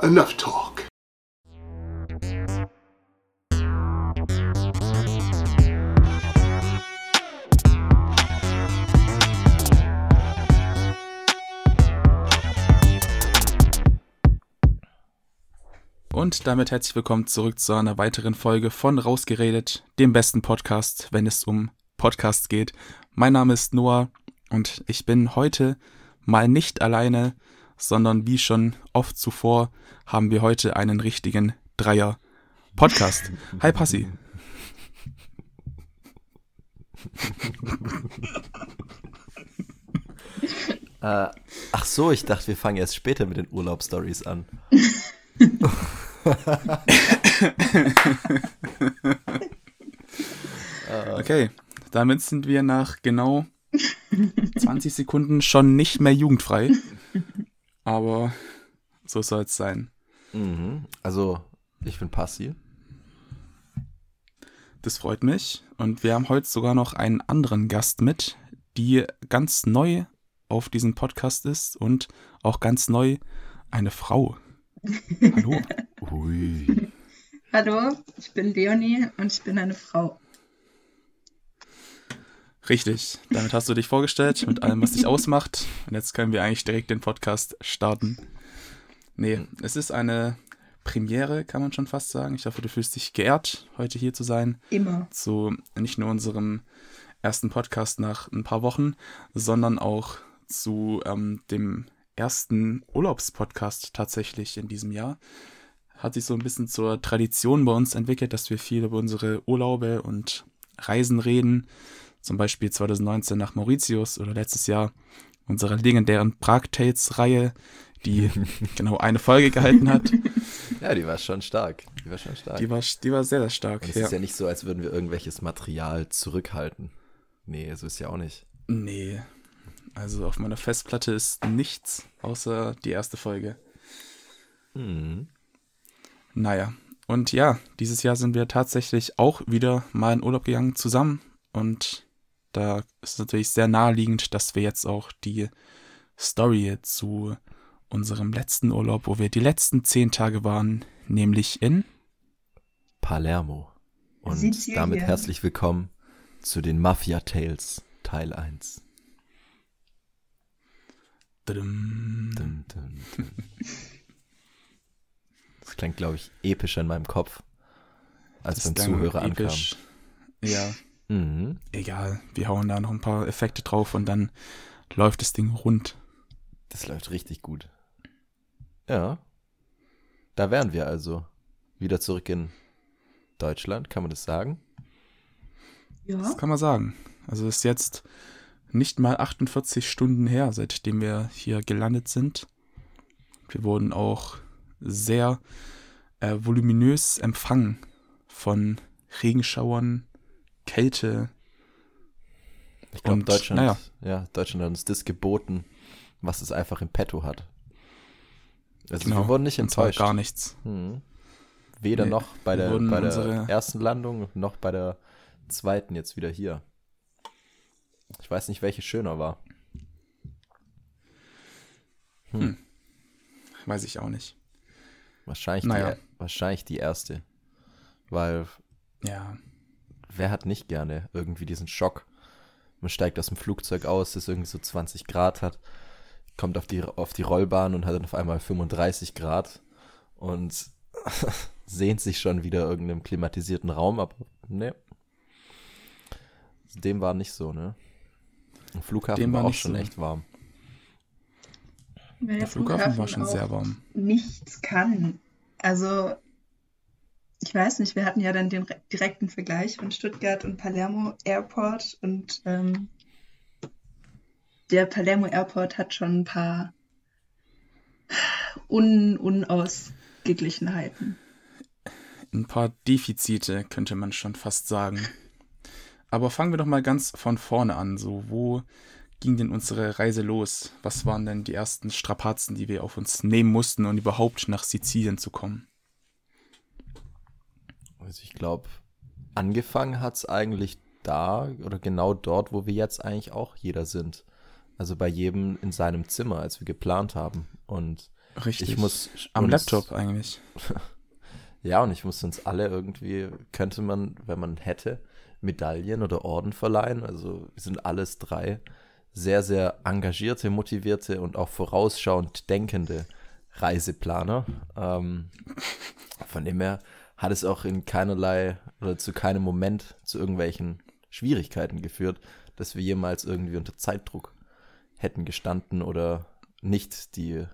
Enough talk. Und damit herzlich willkommen zurück zu einer weiteren Folge von Rausgeredet, dem besten Podcast, wenn es um Podcasts geht. Mein Name ist Noah und ich bin heute mal nicht alleine, sondern wie schon oft zuvor haben wir heute einen richtigen Dreier Podcast. Hi Passi. Äh, ach so, ich dachte, wir fangen erst später mit den Urlaubsstories an. Okay, damit sind wir nach genau 20 Sekunden schon nicht mehr jugendfrei. Aber so soll es sein. Mhm. Also, ich bin Passi. Das freut mich. Und wir haben heute sogar noch einen anderen Gast mit, die ganz neu auf diesem Podcast ist und auch ganz neu eine Frau. Hallo. Ui. Hallo, ich bin Leonie und ich bin eine Frau. Richtig. Damit hast du dich vorgestellt mit allem, was dich ausmacht. Und jetzt können wir eigentlich direkt den Podcast starten. Nee, es ist eine Premiere, kann man schon fast sagen. Ich hoffe, du fühlst dich geehrt, heute hier zu sein. Immer. zu nicht nur unserem ersten Podcast nach ein paar Wochen, sondern auch zu ähm, dem ersten Urlaubspodcast tatsächlich in diesem Jahr. Hat sich so ein bisschen zur Tradition bei uns entwickelt, dass wir viel über unsere Urlaube und Reisen reden. Zum Beispiel 2019 nach Mauritius oder letztes Jahr unsere legendären Prag-Tales-Reihe, die genau eine Folge gehalten hat. Ja, die war schon stark. Die war schon stark. Die war, die war sehr, sehr stark. Und es ja. ist ja nicht so, als würden wir irgendwelches Material zurückhalten. Nee, so ist ja auch nicht. Nee. Also auf meiner Festplatte ist nichts außer die erste Folge. Mhm. Naja. Und ja, dieses Jahr sind wir tatsächlich auch wieder mal in Urlaub gegangen zusammen. Und da ist es natürlich sehr naheliegend, dass wir jetzt auch die Story zu unserem letzten Urlaub, wo wir die letzten zehn Tage waren, nämlich in Palermo. Und Sizilien. damit herzlich willkommen zu den Mafia Tales Teil 1. Dum. Dun, dun, dun. Das klingt, glaube ich, epischer in meinem Kopf, als Das beim Zuhörer episch. Ja, ankam. Mhm. egal. Wir hauen da noch ein paar Effekte drauf und dann läuft das Ding rund. Das läuft richtig gut. Ja. Da wären wir also. Wieder zurück in Deutschland, kann man das sagen? Ja. Das kann man sagen. Also ist jetzt nicht mal 48 Stunden her, seitdem wir hier gelandet sind. Wir wurden auch sehr äh, voluminös empfangen von Regenschauern, Kälte. Ich glaube, Deutschland, naja. ja, Deutschland hat uns das geboten, was es einfach im Petto hat. Also wir wurden nicht Genau. enttäuscht. gar nichts. Mhm. Weder Nee, noch bei der, bei der ersten Landung noch bei der zweiten jetzt wieder hier. Ich weiß nicht, welche schöner war. Weiß ich auch nicht. Wahrscheinlich, Naja. die, wahrscheinlich die erste. Weil Ja, wer hat nicht gerne irgendwie diesen Schock? Man steigt aus dem Flugzeug aus, das irgendwie so 20 Grad hat, kommt auf die, auf die Rollbahn und hat dann auf einmal 35 Grad und sehnt sich schon wieder irgendeinem klimatisierten Raum, aber ne. Dem war nicht so, ne? Im Flughafen Dem war, war auch schon so. echt warm. Weil der Flughafen war schon auch sehr warm. Nichts kann. Also, ich weiß nicht, wir hatten ja dann den re- direkten Vergleich von Stuttgart und Palermo Airport und ähm, der Palermo Airport hat schon ein paar Un Unausgeglichenheiten. ein paar Defizite könnte man schon fast sagen. Aber fangen wir doch mal ganz von vorne an. So, wo ging denn unsere Reise los? Was waren denn die ersten Strapazen, die wir auf uns nehmen mussten, um überhaupt nach Sizilien zu kommen? Also ich glaube, angefangen hat es eigentlich da oder genau dort, wo wir jetzt eigentlich auch jeder sind. Also bei jedem in seinem Zimmer, als wir geplant haben. Und Richtig. Ich muss Am uns- Laptop eigentlich. Ja, und ich muss uns alle irgendwie, könnte man, wenn man hätte, Medaillen oder Orden verleihen. Also wir sind alles drei sehr, sehr engagierte, motivierte und auch vorausschauend denkende Reiseplaner. Ähm, von dem her hat es auch in keinerlei oder zu keinem Moment zu irgendwelchen Schwierigkeiten geführt, dass wir jemals irgendwie unter Zeitdruck hätten gestanden oder nicht die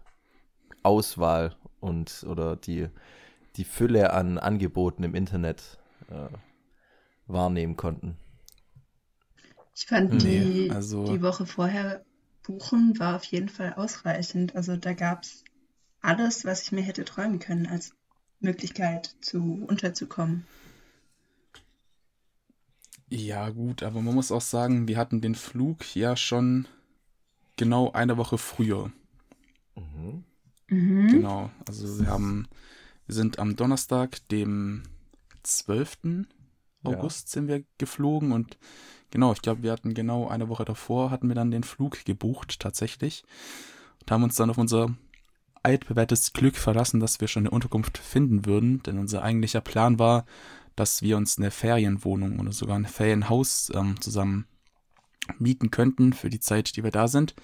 Auswahl und oder die, die Fülle an Angeboten im Internet äh, wahrnehmen konnten. Ich fand Nee, die, also- die Woche vorher buchen war auf jeden Fall ausreichend. Also da gab es alles, was ich mir hätte träumen können als Möglichkeit zu unterzukommen. Ja, gut, aber man muss auch sagen, wir hatten den Flug ja schon genau eine Woche früher. Mhm. Mhm. Genau. Also wir haben, wir sind am Donnerstag, dem 12. Ja. August sind wir geflogen und genau, ich glaube, wir hatten genau eine Woche davor, hatten wir dann den Flug gebucht tatsächlich und haben uns dann auf unser altbewährtes Glück verlassen, dass wir schon eine Unterkunft finden würden, denn unser eigentlicher Plan war, dass wir uns eine Ferienwohnung oder sogar ein Ferienhaus ähm, zusammen mieten könnten für die Zeit, die wir da sind.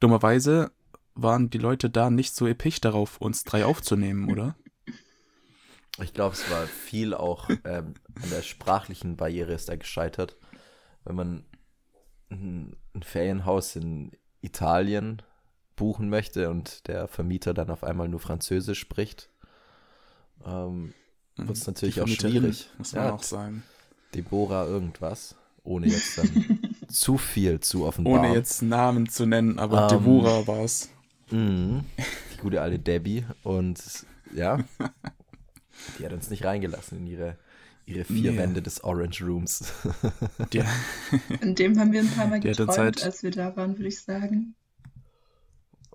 Dummerweise waren die Leute da nicht so episch darauf, uns drei aufzunehmen, oder? Ich glaube, es war viel auch ähm, an der sprachlichen Barriere ist da gescheitert. Wenn man ein, Ferienhaus in Italien buchen möchte und der Vermieter dann auf einmal nur Französisch spricht, ähm, wird es natürlich auch schwierig. Muss man Ja, auch sagen. Deborah irgendwas, ohne jetzt dann zu viel zu offenbaren. Ohne jetzt Namen zu nennen, aber Ähm, Deborah war es. Mhm. Die gute alte Debbie. Und ja, die hat uns nicht reingelassen in ihre, ihre vier Nee. Wände des Orange Rooms. Die, An dem haben wir ein paar Mal geträumt, halt- als wir da waren, würde ich sagen.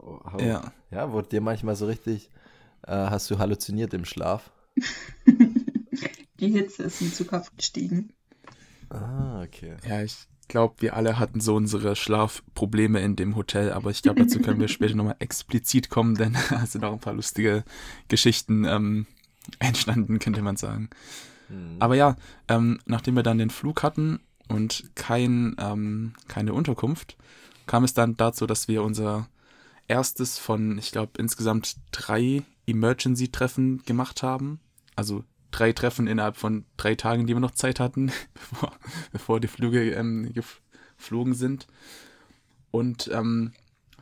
Oh, ja, ja, wurde dir manchmal so richtig, äh, hast du halluziniert im Schlaf? Die Hitze ist mir zu Kopf gestiegen. Ah, okay. ja, ich glaube, wir alle hatten so unsere Schlafprobleme in dem Hotel, aber ich glaube, dazu können wir später nochmal explizit kommen, denn da sind auch ein paar lustige Geschichten ähm, entstanden, könnte man sagen. Hm. Aber ja, ähm, nachdem wir dann den Flug hatten und kein, ähm, keine Unterkunft, kam es dann dazu, dass wir unser erstes von, ich glaube, insgesamt drei Emergency-Treffen gemacht haben. Also drei Treffen innerhalb von drei Tagen, die wir noch Zeit hatten, bevor, bevor die Flüge ähm, geflogen sind. Und ähm,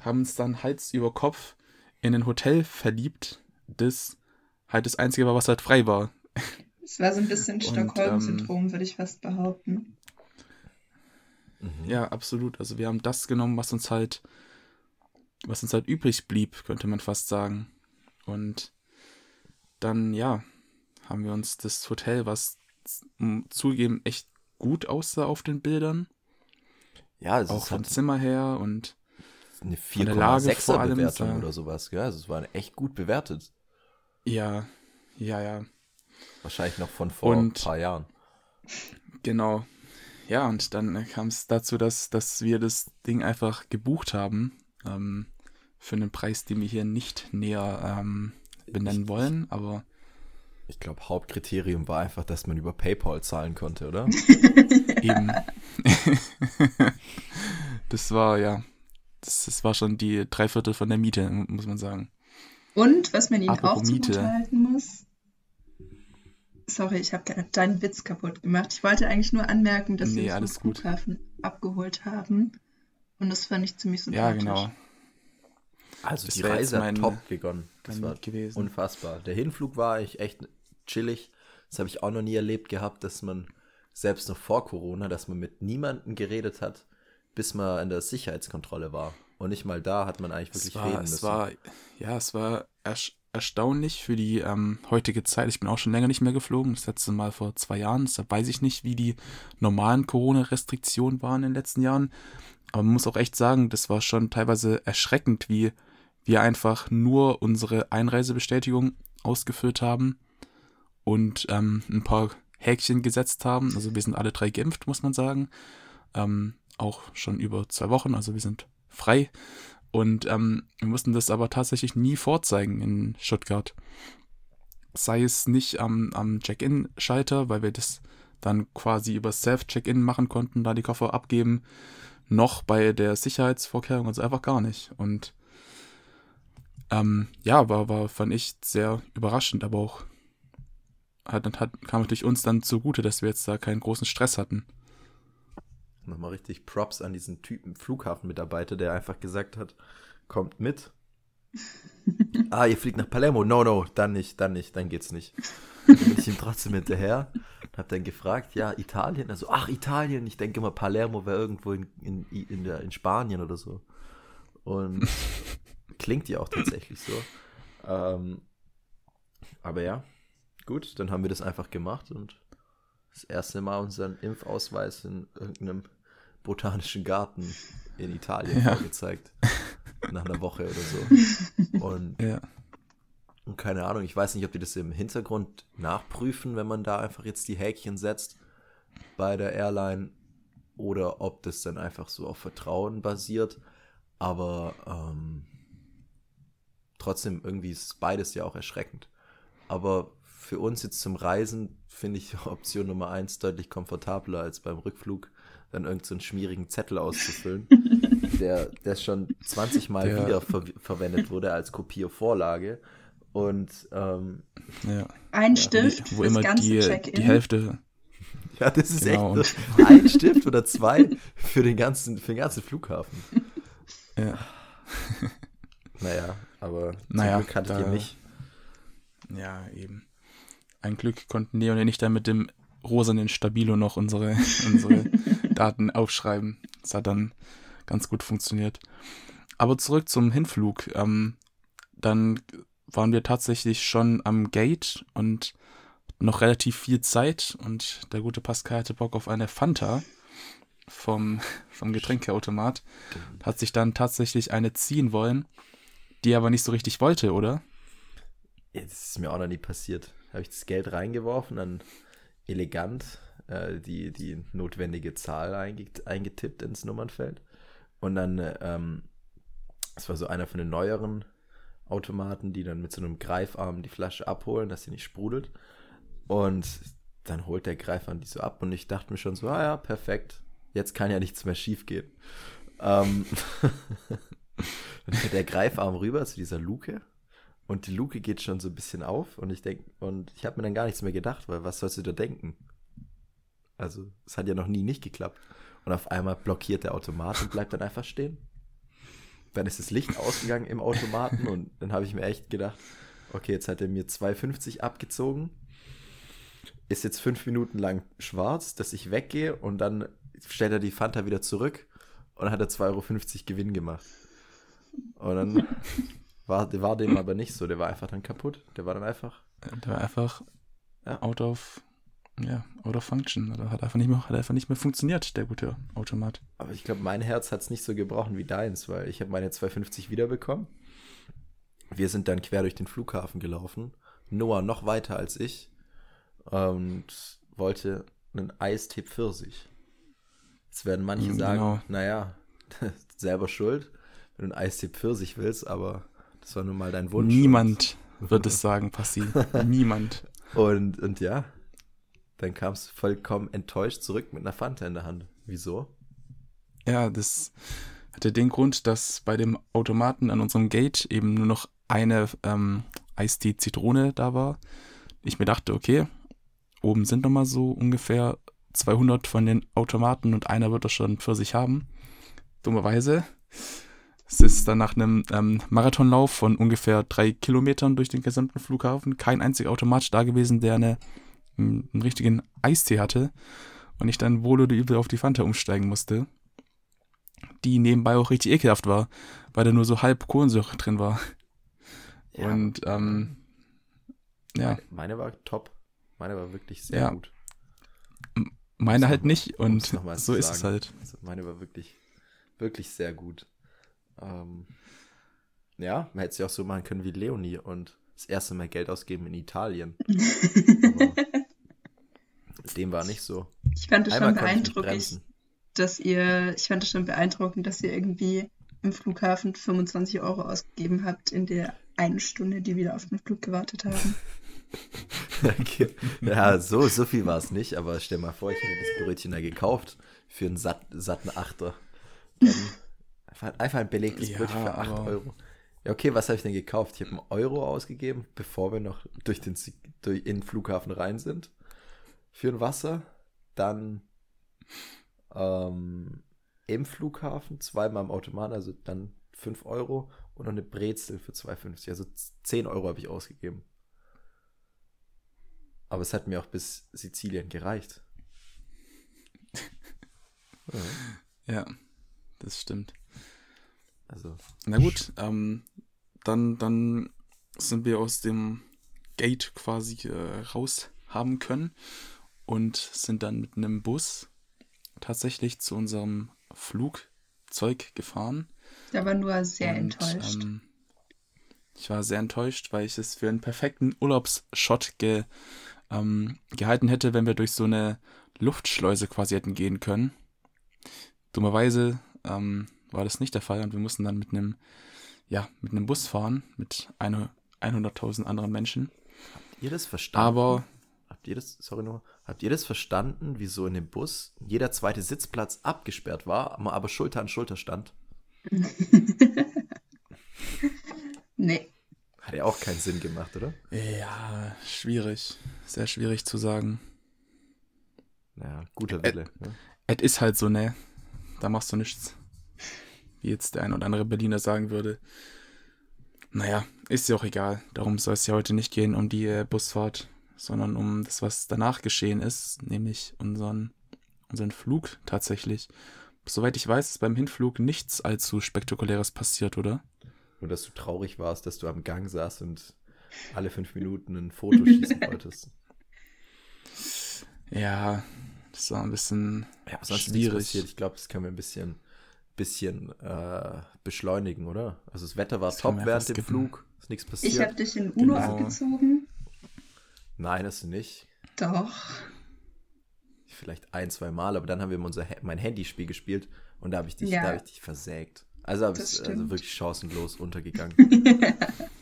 haben uns dann Hals über Kopf in ein Hotel verliebt, das halt das einzige war, was halt frei war. Es war so ein bisschen Stockholm-Syndrom, würde ich fast behaupten. Ja, absolut. Also wir haben das genommen, was uns halt, was uns halt übrig blieb, könnte man fast sagen. Und dann, ja, haben wir uns das Hotel, was m, zugegeben echt gut aussah auf den Bildern, Ja, es auch vom halt Zimmer her und eine von der Lage 4,6er vor allem, Bewertung ja. oder sowas. Gell? Also es war echt gut bewertet. ja, ja, ja, Wahrscheinlich noch von vor ein Und- paar Jahren. genau. Ja, und dann kam es dazu, dass, dass wir das Ding einfach gebucht haben, ähm, für einen Preis, den wir hier nicht näher ähm, benennen Ich- wollen, aber Ich glaube, Hauptkriterium war einfach, dass man über PayPal zahlen konnte, oder? Eben. das war, ja, das, das war schon die Dreiviertel von der Miete, muss man sagen. Und was man ihnen Apropos auch zugute halten muss. Sorry, ich habe gerade deinen Witz kaputt gemacht. Ich wollte eigentlich nur anmerken, dass Nee, sie uns alles vom gut. Flughafen abgeholt haben. Und das fand ich ziemlich Ja, sympathisch. genau. Also Das die Reise mein- hat top begonnen. Das war gewesen. unfassbar. Der Hinflug war ich echt chillig. Das habe ich auch noch nie erlebt gehabt, dass man selbst noch vor Corona, dass man mit niemandem geredet hat, bis man in der Sicherheitskontrolle war. Und nicht mal da hat man eigentlich Es wirklich war, reden es müssen. war, ja, es war ersch erstaunlich für die ähm, heutige Zeit. Ich bin auch schon länger nicht mehr geflogen, das letzte Mal vor zwei Jahren. Deshalb weiß ich nicht, wie die normalen Corona-Restriktionen waren in den letzten Jahren. Aber man muss auch echt sagen, das war schon teilweise erschreckend, wie wir einfach nur unsere Einreisebestätigung ausgefüllt haben und ähm, ein paar Häkchen gesetzt haben. Also wir sind alle drei geimpft, muss man sagen. Ähm, auch schon über zwei Wochen, also wir sind frei. Und ähm, wir mussten das aber tatsächlich nie vorzeigen in Stuttgart. Sei es nicht am, am Check-in-Schalter, weil wir das dann quasi über Self-Check-In machen konnten, da die Koffer abgeben, noch bei der Sicherheitsvorkehrung, also einfach gar nicht. Und ähm, ja, war, war, fand ich sehr überraschend, aber auch hat, hat, kam natürlich uns dann zugute, dass wir jetzt da keinen großen Stress hatten. Nochmal richtig Props an diesen Typen Flughafenmitarbeiter, der einfach gesagt hat, kommt mit. Ah, ihr fliegt nach Palermo. No, no, dann nicht, dann nicht, dann geht's nicht. Dann bin ich ihm trotzdem hinterher und hab dann gefragt, ja, Italien? Also, ach, Italien, ich denke mal, Palermo wäre irgendwo in, in, in, der, in Spanien oder so. Und klingt ja auch tatsächlich so. Ähm, aber ja, gut, dann haben wir das einfach gemacht und das erste Mal unseren Impfausweis in irgendeinem botanischen Garten in Italien ja. vorgezeigt. Nach einer Woche oder so. Und, ja. und keine Ahnung, ich weiß nicht, ob die das im Hintergrund nachprüfen, wenn man da einfach jetzt die Häkchen setzt bei der Airline oder ob das dann einfach so auf Vertrauen basiert. Aber ähm, trotzdem irgendwie ist beides ja auch erschreckend. Aber für uns jetzt zum Reisen finde ich Option Nummer eins deutlich komfortabler als beim Rückflug dann irgendeinen so schmierigen Zettel auszufüllen, der, der schon 20 Mal der, wieder ver verwendet wurde als Kopiervorlage. Und ähm, ja. ein Stift wo immer die, die Hälfte. Ja, das ist genau. echt ein Stift oder zwei für den ganzen, für den ganzen Flughafen. Ja. Naja, aber zum naja, Glück hattet ihr nicht. Ja, eben. Ein Glück konnten Neo und ich dann mit dem rosanen Stabilo noch unsere, unsere Daten aufschreiben. Das hat dann ganz gut funktioniert. Aber zurück zum Hinflug. Ähm, dann waren wir tatsächlich schon am Gate und noch relativ viel Zeit und der gute Pascal hatte Bock auf eine Fanta vom, vom Getränkeautomat. Hat sich dann tatsächlich eine ziehen wollen die aber nicht so richtig wollte, oder? Das ist mir auch noch nie passiert. Habe ich das Geld reingeworfen, dann elegant äh, die, die notwendige Zahl eingetippt ins Nummernfeld. Und dann, ähm, das war so einer von den neueren Automaten, die dann mit so einem Greifarm die Flasche abholen, dass sie nicht sprudelt. Und dann holt der Greifarm die so ab und ich dachte mir schon so, ah ja, perfekt, jetzt kann ja nichts mehr schief gehen. Ähm Dann fährt der Greifarm rüber zu dieser Luke und die Luke geht schon so ein bisschen auf und ich denke, und ich habe mir dann gar nichts mehr gedacht, weil was sollst du da denken? Also, es hat ja noch nie nicht geklappt. Und auf einmal blockiert der Automat und bleibt dann einfach stehen. Dann ist das Licht ausgegangen im Automaten und dann habe ich mir echt gedacht, okay, jetzt hat er mir 2,50 abgezogen. Ist jetzt fünf Minuten lang schwarz, dass ich weggehe und dann stellt er die Fanta wieder zurück und dann hat er 2,50 Euro Gewinn gemacht. Und dann war, war dem aber nicht so. Der war einfach dann kaputt. Der war dann einfach. Der war einfach ja. out of ja, out of function. Oder hat einfach nicht mehr, hat einfach nicht mehr funktioniert, der gute Automat. Aber ich glaube, mein Herz hat es nicht so gebrochen wie deins, weil ich habe meine 250 wiederbekommen. Wir sind dann quer durch den Flughafen gelaufen. Noah noch weiter als ich und wollte einen Eistee Pfirsich. Jetzt werden manche mhm, sagen, genau. naja, selber schuld wenn du ein Eistee Pfirsich willst, aber das war nun mal dein Wunsch. Niemand wird es sagen, Passi. Niemand. Und, und ja, dann kamst du vollkommen enttäuscht zurück mit einer Fanta in der Hand. Wieso? Ja, das hatte den Grund, dass bei dem Automaten an unserem Gate eben nur noch eine ähm, Eistee Zitrone da war. Ich mir dachte, okay, oben sind nochmal so ungefähr 200 von den Automaten und einer wird das schon für sich haben. Dummerweise es ist dann nach einem ähm, Marathonlauf von ungefähr drei Kilometern durch den gesamten Flughafen kein einziger Automat da gewesen, der eine, einen richtigen Eistee hatte und ich dann wohl oder übel auf die Fanta umsteigen musste, die nebenbei auch richtig ekelhaft war, weil da nur so halb Kohlensäure drin war. Ja. Und ähm, ja. Meine, meine, war top. Meine war wirklich sehr ja. gut. Meine halt nicht und so ist es halt. Also meine war wirklich, wirklich sehr gut. Ähm, ja, man hätte es ja auch so machen können wie Leonie und das erste Mal Geld ausgeben in Italien. dem war nicht so. Ich fand es schon beeindruckend, dass ihr, ich fand es schon beeindruckend, dass ihr irgendwie im Flughafen 25 Euro ausgegeben habt in der einen Stunde, die wir auf den Flug gewartet haben. Okay. Ja, so, so viel war es nicht, aber stell mal vor, ich hätte das Brötchen da gekauft für einen satt, satten Achter. Einfach, einfach ein belegtes Ja, Brötchen für 8 aber- Euro. Ja, okay, was habe ich denn gekauft? Ich habe einen Euro ausgegeben, bevor wir noch durch den, durch, in den Flughafen rein sind. Für ein Wasser. Dann ähm, im Flughafen, zweimal im Automat, also dann 5 Euro und noch eine Brezel für 2,50. Also 10 Euro habe ich ausgegeben. Aber es hat mir auch bis Sizilien gereicht. Ja, Ja, das stimmt. also, Na gut, ähm, dann, dann sind wir aus dem Gate quasi äh, raus haben können und sind dann mit einem Bus tatsächlich zu unserem Flugzeug gefahren. Da war nur sehr und, enttäuscht. Ähm, ich war sehr enttäuscht, weil ich es für einen perfekten Urlaubsshot ge, ähm, gehalten hätte, wenn wir durch so eine Luftschleuse quasi hätten gehen können. Dummerweise ähm, war das nicht der Fall und wir mussten dann mit einem, ja, mit einem Bus fahren mit eine- 100.000 anderen Menschen. habt ihr das verstanden? Aber Habt ihr das, sorry nochmal, habt ihr das verstanden, wieso in dem Bus jeder zweite Sitzplatz abgesperrt war, man aber Schulter an Schulter stand? nee. Hat ja auch keinen Sinn gemacht, oder? ja, schwierig. Sehr schwierig zu sagen. Ja, guter Wille. ne? Es ist halt so, ne? Da machst du nichts. Wie jetzt der ein oder andere Berliner sagen würde. Naja, ist ja auch egal. Darum soll es ja heute nicht gehen, um die äh, Busfahrt, sondern um das, was danach geschehen ist, nämlich unseren, unseren Flug tatsächlich. Soweit ich weiß, ist beim Hinflug nichts allzu Spektakuläres passiert, oder? Nur, dass du traurig warst, dass du am Gang saßt und alle fünf Minuten ein Foto schießen wolltest. Ja, das war ein bisschen Ja, sonst nichts schwierig. passiert. Ich glaube, das können wir ein bisschen, bisschen äh, beschleunigen, oder? Also das Wetter war Das top während dem skippen. Flug. Ist nichts Ich passiert. habe dich in Uno Genau. abgezogen. Nein, hast du nicht. Doch. Vielleicht ein, zwei Mal, aber dann haben wir unser, mein Handyspiel gespielt und da habe ich dich, Ja. da habe ich dich versägt. Also habe ich also wirklich chancenlos untergegangen.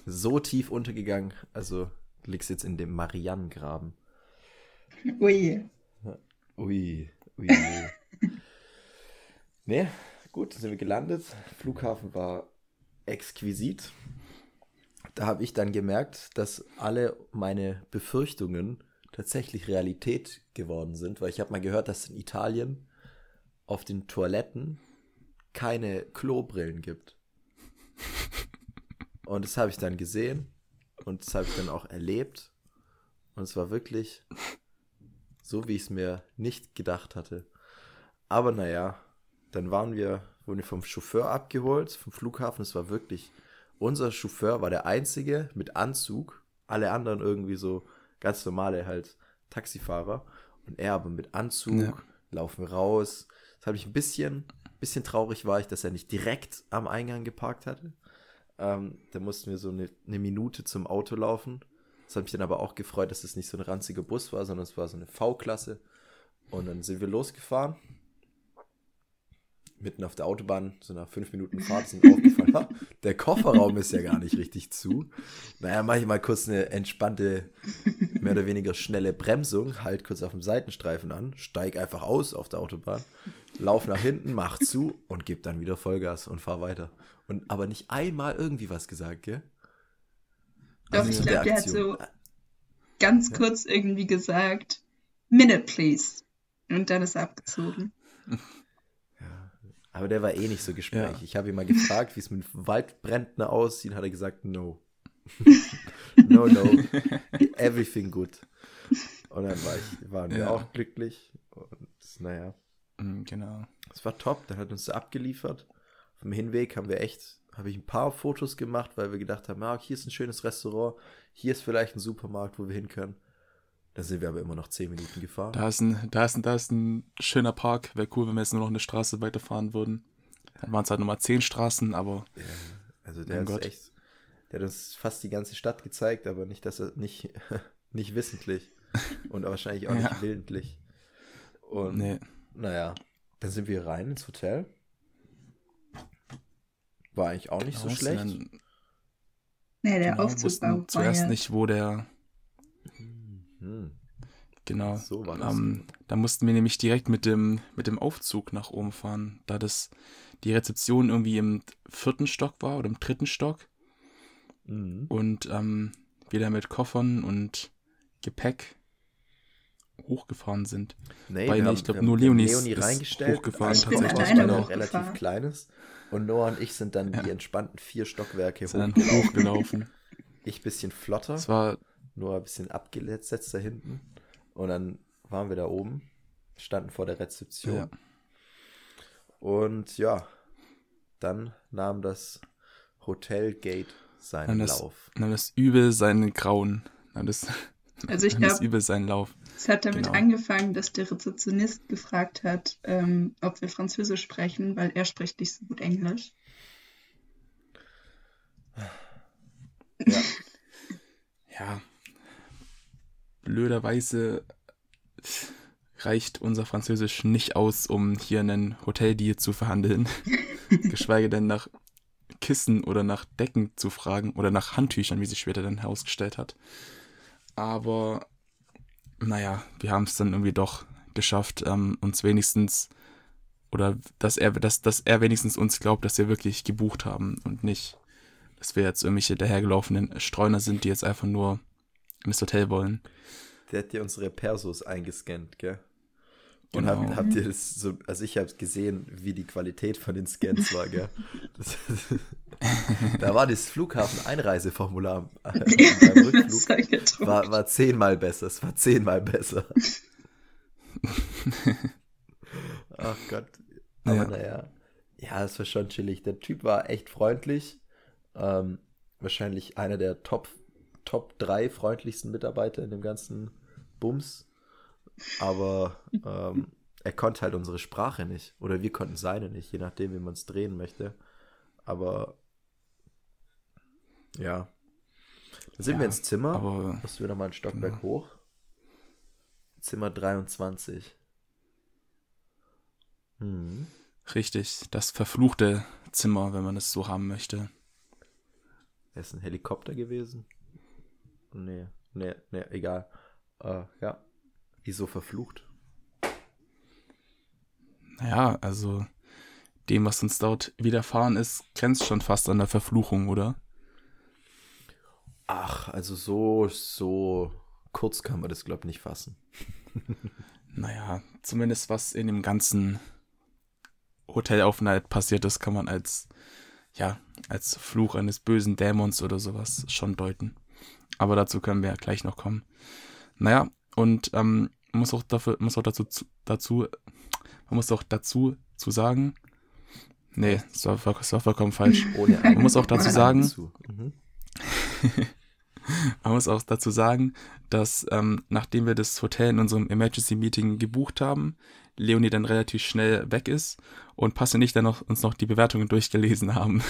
so tief untergegangen. Also du liegst jetzt in dem Marianengraben. Ui. Ui, ui. ne, gut, sind wir gelandet. Flughafen war exquisit. Da habe ich dann gemerkt, dass alle meine Befürchtungen tatsächlich Realität geworden sind, weil ich habe mal gehört, dass in Italien auf den Toiletten keine Klobrillen gibt. Und das habe ich dann gesehen und das habe ich dann auch erlebt. Und es war wirklich so, wie ich es mir nicht gedacht hatte. Aber naja, dann waren wir, wurden wir vom Chauffeur abgeholt, vom Flughafen. Es war wirklich, unser Chauffeur war der einzige mit Anzug. Alle anderen irgendwie so ganz normale halt Taxifahrer. Und er aber mit Anzug, Ja. laufen raus. Das habe ich ein bisschen, bisschen traurig war ich, dass er nicht direkt am Eingang geparkt hatte. Ähm, da mussten wir so eine, eine Minute zum Auto laufen. Das hat mich dann aber auch gefreut, dass es nicht so ein ranziger Bus war, sondern es war so eine V-Klasse. Und dann sind wir losgefahren. Mitten auf der Autobahn, so nach fünf Minuten Fahrt, sind aufgefallen, ha, der Kofferraum ist ja gar nicht richtig zu. Naja, mache ich mal kurz eine entspannte, mehr oder weniger schnelle Bremsung, halt kurz auf dem Seitenstreifen an, steig einfach aus auf der Autobahn, lauf nach hinten, mach zu und gib dann wieder Vollgas und fahr weiter. Und aber nicht einmal irgendwie was gesagt, gell? Doch, Also ich glaube, der hat so ganz kurz irgendwie gesagt, Minute, please. Und dann ist er abgezogen. Aber der war eh nicht so gesprächig. Ja. Ich habe ihn mal gefragt, wie es mit Waldbränden aussieht, hat er gesagt, no. no, no. Everything good. Und dann war ich, waren wir Ja. auch glücklich. Und naja, Mm, Genau. es war top. Dann hat uns abgeliefert. Auf dem Hinweg haben wir echt, habe ich ein paar Fotos gemacht, weil wir gedacht haben, ah, hier ist ein schönes Restaurant, hier ist vielleicht ein Supermarkt, wo wir hin können. Da sind wir aber immer noch zehn Minuten gefahren. Da ist ein, da ist ein, da ist ein schöner Park. Wäre cool, wenn wir jetzt nur noch eine Straße weiterfahren würden. Dann waren es halt nochmal zehn Straßen, aber Ja, also der ist Gott. echt, der hat uns fast die ganze Stadt gezeigt, aber nicht, dass er nicht, nicht wissentlich und wahrscheinlich auch Ja. nicht willentlich. Und nee. naja, dann sind wir rein ins Hotel. War eigentlich auch nicht Genau, so schlecht. Nee, der genau, Aufzug war zuerst ja, nicht, wo der, Hm. genau. So war das. Ähm, da mussten wir nämlich direkt mit dem, mit dem Aufzug nach oben fahren, da das die Rezeption irgendwie im vierten Stock war oder im dritten Stock Mhm. und ähm, wir da mit Koffern und Gepäck hochgefahren sind. Nee, Weil haben- ich glaub, wir haben nur Leonie ist- Leonie ist reingestellt. hochgefahren Ich tatsächlich. bin alleine noch relativ kleines. Und Noah und ich sind dann die entspannten vier Stockwerke hochgelaufen. hochgelaufen. Ich bisschen flotter, Es war, nur ein bisschen abgesetzt da hinten. Und dann waren wir da oben, standen vor der Rezeption. Ja. Und ja, dann nahm das Hotelgate seinen Dann das- Lauf. na, das Übel seinen Grauen. Na, das, Also ich glaube, Übel seinen Lauf. es hat damit genau. angefangen, dass der Rezeptionist gefragt hat, ähm, ob wir Französisch sprechen, weil er spricht nicht so gut Englisch. Ja. Ja. Blöderweise reicht unser Französisch nicht aus, um hier einen Hoteldeal zu verhandeln. Geschweige denn nach Kissen oder nach Decken zu fragen oder nach Handtüchern, wie sich später dann herausgestellt hat. Aber naja, wir haben es dann irgendwie doch geschafft, ähm, uns wenigstens oder dass er, dass, dass er wenigstens uns glaubt, dass wir wirklich gebucht haben und nicht, dass wir jetzt irgendwelche dahergelaufenen Streuner sind, die jetzt einfach nur das Hotel wollen. Der hat dir unsere Persos eingescannt, gell? Und Genau. habt, habt ihr das so, also ich habe gesehen, wie die Qualität von den Scans war, gell? Das, da war das Flughafen-Einreiseformular äh, beim Rückflug, gedruckt. war, war zehnmal besser, es war zehnmal besser. Ach Gott. Aber Ja. naja, ja, es war schon chillig. Der Typ war echt freundlich. Ähm, wahrscheinlich einer der Top, Top 3 freundlichsten Mitarbeiter in dem ganzen Bums. Aber ähm, er konnte halt unsere Sprache nicht. Oder wir konnten seine nicht, je nachdem, wie man es drehen möchte. Aber ja. Dann sind Ja, wir ins Zimmer. aber- Mussten wir nochmal ein Stockwerk Genau. hoch. Zimmer 23. Hm. Richtig, das verfluchte Zimmer, wenn man es so haben möchte. Ist ein Helikopter gewesen? Nee, nee, nee, egal. Äh, ja. Wieso verflucht? Naja, also dem, was uns dort widerfahren ist, grenzt schon fast an der Verfluchung, oder? Ach, also so, so kurz kann man das, glaube ich, nicht fassen. Naja, zumindest was in dem ganzen Hotelaufenthalt passiert ist, kann man als, ja, als Fluch eines bösen Dämons oder sowas schon deuten. Aber dazu können wir ja gleich noch kommen. Naja, und ähm, man muss auch dafür, muss auch dazu, zu- dazu, man muss auch dazu zu sagen, nee, das war, das war vollkommen falsch. Man muss auch dazu sagen. Mhm. Man muss auch dazu sagen, dass ähm, nachdem wir das Hotel in unserem Emergency Meeting gebucht haben, Leonie dann relativ schnell weg ist und Passe nicht dann noch, uns noch die Bewertungen durchgelesen haben.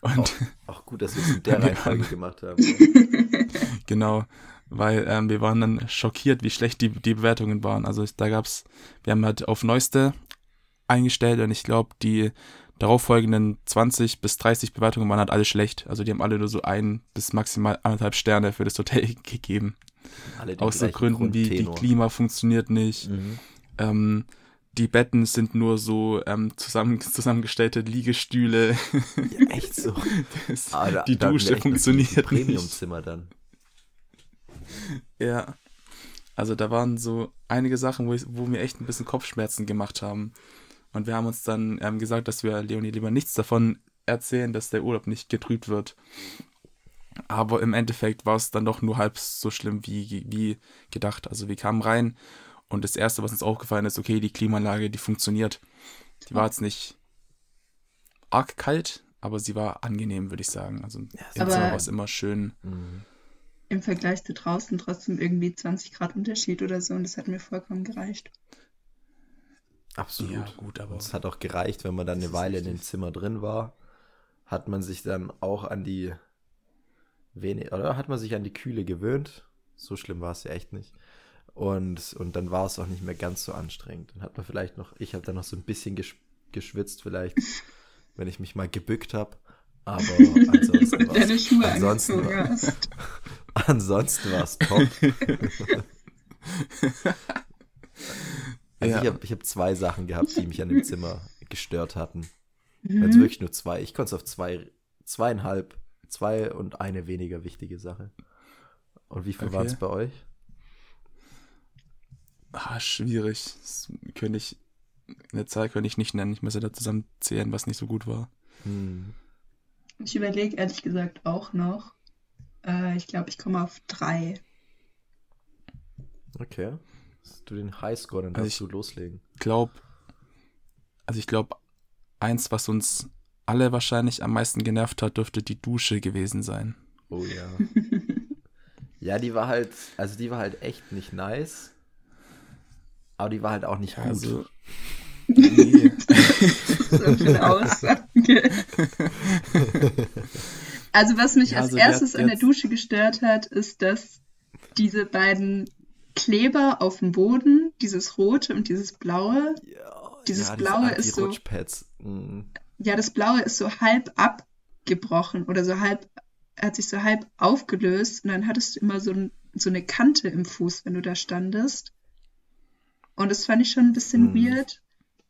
Und Auch gut, dass wir es in der Reihenfolge gemacht haben. genau, weil ähm, wir waren dann schockiert, wie schlecht die, die Bewertungen waren. Also da gab's, wir haben halt auf Neueste eingestellt und ich glaube, die darauffolgenden 20 bis 30 Bewertungen waren halt alle schlecht. Also die haben alle nur so ein bis maximal anderthalb Sterne für das Hotel gegeben. Alle Aus so Gründen wie die. Klima funktioniert nicht. Mhm. Ähm, die Betten sind nur so ähm, zusammen, zusammengestellte Liegestühle. Ja, echt so. Das, Ah, da- die da Dusche funktioniert. Premium-Zimmer dann. Ja. Also da waren so einige Sachen, wo, ich, wo mir echt ein bisschen Kopfschmerzen gemacht haben. Und wir haben uns dann ähm, gesagt, dass wir Leonie lieber nichts davon erzählen, dass der Urlaub nicht getrübt wird. Aber im Endeffekt war es dann doch nur halb so schlimm wie, wie gedacht. Also wir kamen rein und das Erste, was uns aufgefallen ist, okay, die Klimaanlage, die funktioniert. Die war jetzt nicht arg kalt, aber sie war angenehm, würde ich sagen. Also im Aber- Zimmer war es immer schön. Mhm. Im Vergleich zu draußen trotzdem irgendwie 20 Grad Unterschied oder so und das hat mir vollkommen gereicht. Absolut. Ja, gut, aber- es hat auch gereicht, wenn man dann eine Weile in dem Zimmer drin war, hat man sich dann auch an die wenig oder hat man sich an die Kühle gewöhnt. So schlimm war es ja echt nicht. Und, und dann war es auch nicht mehr ganz so anstrengend. Dann hat man vielleicht noch, ich habe dann noch so ein bisschen gesch geschwitzt, vielleicht, wenn ich mich mal gebückt habe. Aber ansonsten ansonsten, war, hast. ansonsten war es top. Also Ja. ich habe ich hab zwei Sachen gehabt, die mich an dem Zimmer gestört hatten. Mhm. Also wirklich nur zwei. Ich konnte es auf zwei, zweieinhalb, zwei und eine weniger wichtige Sache. Und wie viel Okay. waren es bei euch? Ah, schwierig. Das könnte ich, eine Zahl könnte ich nicht nennen. Ich müsste da zusammenzählen, was nicht so gut war. Hm. Ich überlege ehrlich gesagt auch noch. Äh, ich glaube, ich komme auf drei. Okay. Hast du den Highscore, dann Also darfst ich- du loslegen. Glaub, also ich glaube, eins, was uns alle wahrscheinlich am meisten genervt hat, dürfte die Dusche gewesen sein. Oh ja. ja, die war halt, also die war halt echt nicht nice. Aber die war halt auch nicht gut. Also, nee. Also was mich Ja, als also der- erstes an der Dusche gestört hat, ist, dass diese beiden Kleber auf dem Boden, dieses rote und dieses blaue, ja, Dieses ja, Blaue ist so-. Mm. ja, das blaue ist so halb abgebrochen oder so halb, hat sich so halb aufgelöst und dann hattest du immer so, ein, so eine Kante im Fuß, wenn du da standest. Und das fand ich schon ein bisschen Hm. weird.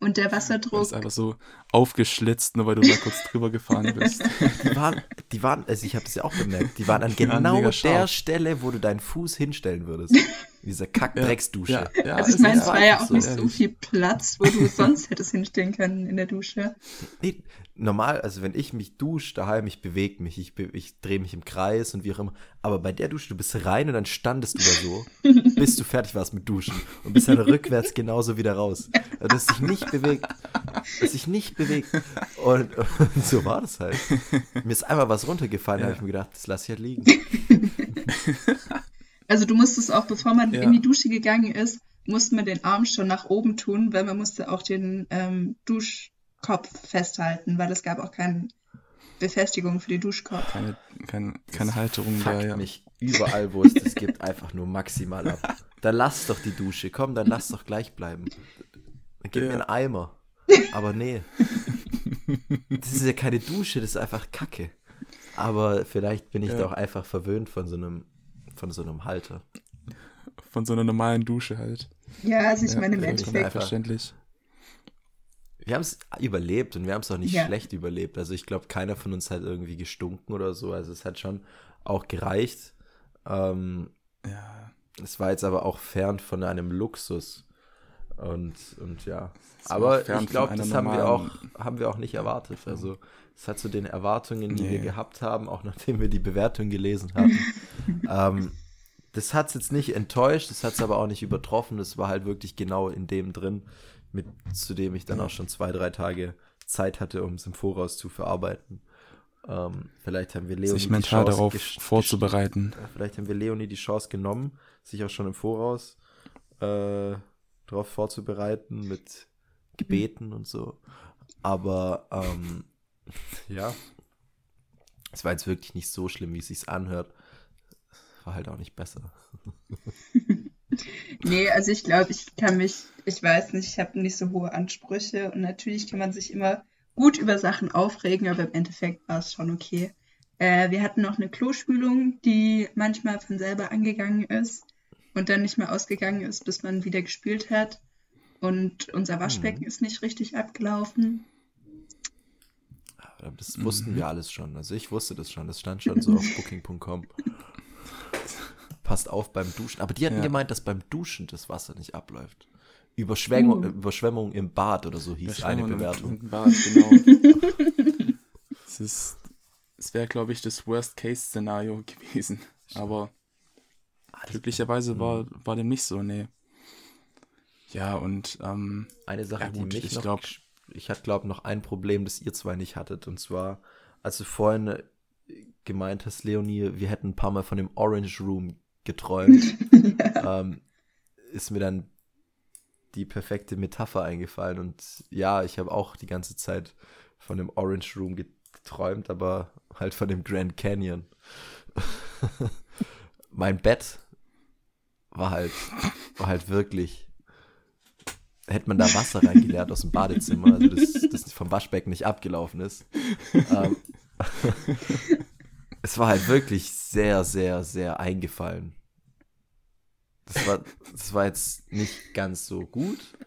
Und der Das Wasserdruck, ist einfach so aufgeschlitzt, nur weil du da kurz drüber gefahren bist. Die waren, die waren, also ich habe das ja auch bemerkt, die waren an Die waren genau mega der. Stelle, wo du deinen Fuß hinstellen würdest. In dieser Kack-Drecksdusche. Ja, ja, also ich meine, es war ja auch so, nicht so ehrlich. viel Platz, wo du sonst hättest hinstellen können in der Dusche. Nee, normal, also wenn ich mich dusche daheim, ich bewege mich, ich, be ich drehe mich im Kreis und wie auch immer. Aber bei der Dusche, du bist rein und dann standest du da so, bis du fertig warst mit Duschen und bist dann rückwärts genauso wieder raus. Also, dass dich nicht bewegt. Dass sich nicht bewegt. Und, und so war das halt. Mir ist einmal was runtergefallen, da Ja. habe ich mir gedacht, das lass ich halt liegen. Also du musstest auch, bevor man Ja. in die Dusche gegangen ist, musste man den Arm schon nach oben tun, weil man musste auch den ähm, Duschkopf festhalten, weil es gab auch keine Befestigung für den Duschkopf. keine, keine, keine Halterung da, ja. mich überall, wo es das gibt, einfach nur maximal ab. Dann lass doch die Dusche, komm, dann lass doch gleich bleiben. Dann gib Ja. mir einen Eimer. Aber nee. Das ist ja keine Dusche, das ist einfach Kacke. Aber vielleicht bin ich Ja. da auch einfach verwöhnt von so einem, von so einem Halter. Von so einer normalen Dusche halt. Ja, also ich Ja, meine im Endeffekt, Verständlich. Wir haben es überlebt und wir haben es auch nicht Ja. schlecht überlebt. Also ich glaube, keiner von uns hat irgendwie gestunken oder so. Also es hat schon auch gereicht. Ähm, Ja. Es war jetzt aber auch fern von einem Luxus. Und, und ja. Aber ich glaube, das haben wir, auch, haben wir auch nicht erwartet. Also es hat zu den Erwartungen, die wir Nee. gehabt haben, auch nachdem wir die Bewertung gelesen hatten. ähm, das hat es jetzt nicht enttäuscht, das hat es aber auch nicht übertroffen. Das war halt wirklich genau in dem drin, mit, zu dem ich dann auch schon zwei, drei Tage Zeit hatte, um es im Voraus zu verarbeiten. Ähm, vielleicht haben wir Leonie Sich die mental Chance darauf vorzubereiten. vielleicht haben wir Leonie die Chance genommen, sich auch schon im Voraus äh, darauf vorzubereiten mit Gebeten und so. Aber ähm, ja, es war jetzt wirklich nicht so schlimm, wie es sich anhört. War halt auch nicht besser. nee, also ich glaube, ich kann mich, ich weiß nicht, ich habe nicht so hohe Ansprüche und natürlich kann man sich immer gut über Sachen aufregen, aber im Endeffekt war es schon okay. Äh, wir hatten noch eine Klospülung, die manchmal von selber angegangen ist und dann nicht mehr ausgegangen ist, bis man wieder gespült hat. Und unser Waschbecken ist nicht richtig abgelaufen. Aber Das wussten wir alles schon. Also ich wusste das schon. Das stand schon so auf booking.com. Passt auf beim Duschen. Aber die hatten Ja. gemeint, dass beim Duschen das Wasser nicht abläuft. Überschwemmung, Uh. Überschwemmung im Bad oder so hieß eine Überschwemmung Bewertung. im Bad, genau. es ist, es wäre, glaube ich, das Worst-Case-Szenario gewesen. Aber glücklicherweise war, war dem nicht so, nee. Ja, und ähm, Eine Sache, Ja, gut, die mich ich noch, glaub- ich hatte, glaube noch ein Problem, das ihr zwei nicht hattet. Und zwar, als du vorhin äh, gemeint hast, Leonie, wir hätten ein paar Mal von dem Orange Room geträumt, ähm, ist mir dann die perfekte Metapher eingefallen. Und ja, ich habe auch die ganze Zeit von dem Orange Room geträumt, aber halt von dem Grand Canyon. mein Bett war halt, war halt wirklich hätte man da Wasser reingeleert aus dem Badezimmer, also das, das vom Waschbecken nicht abgelaufen ist, ähm, es war halt wirklich sehr, sehr, sehr eingefallen. Das war, das war jetzt nicht ganz so gut,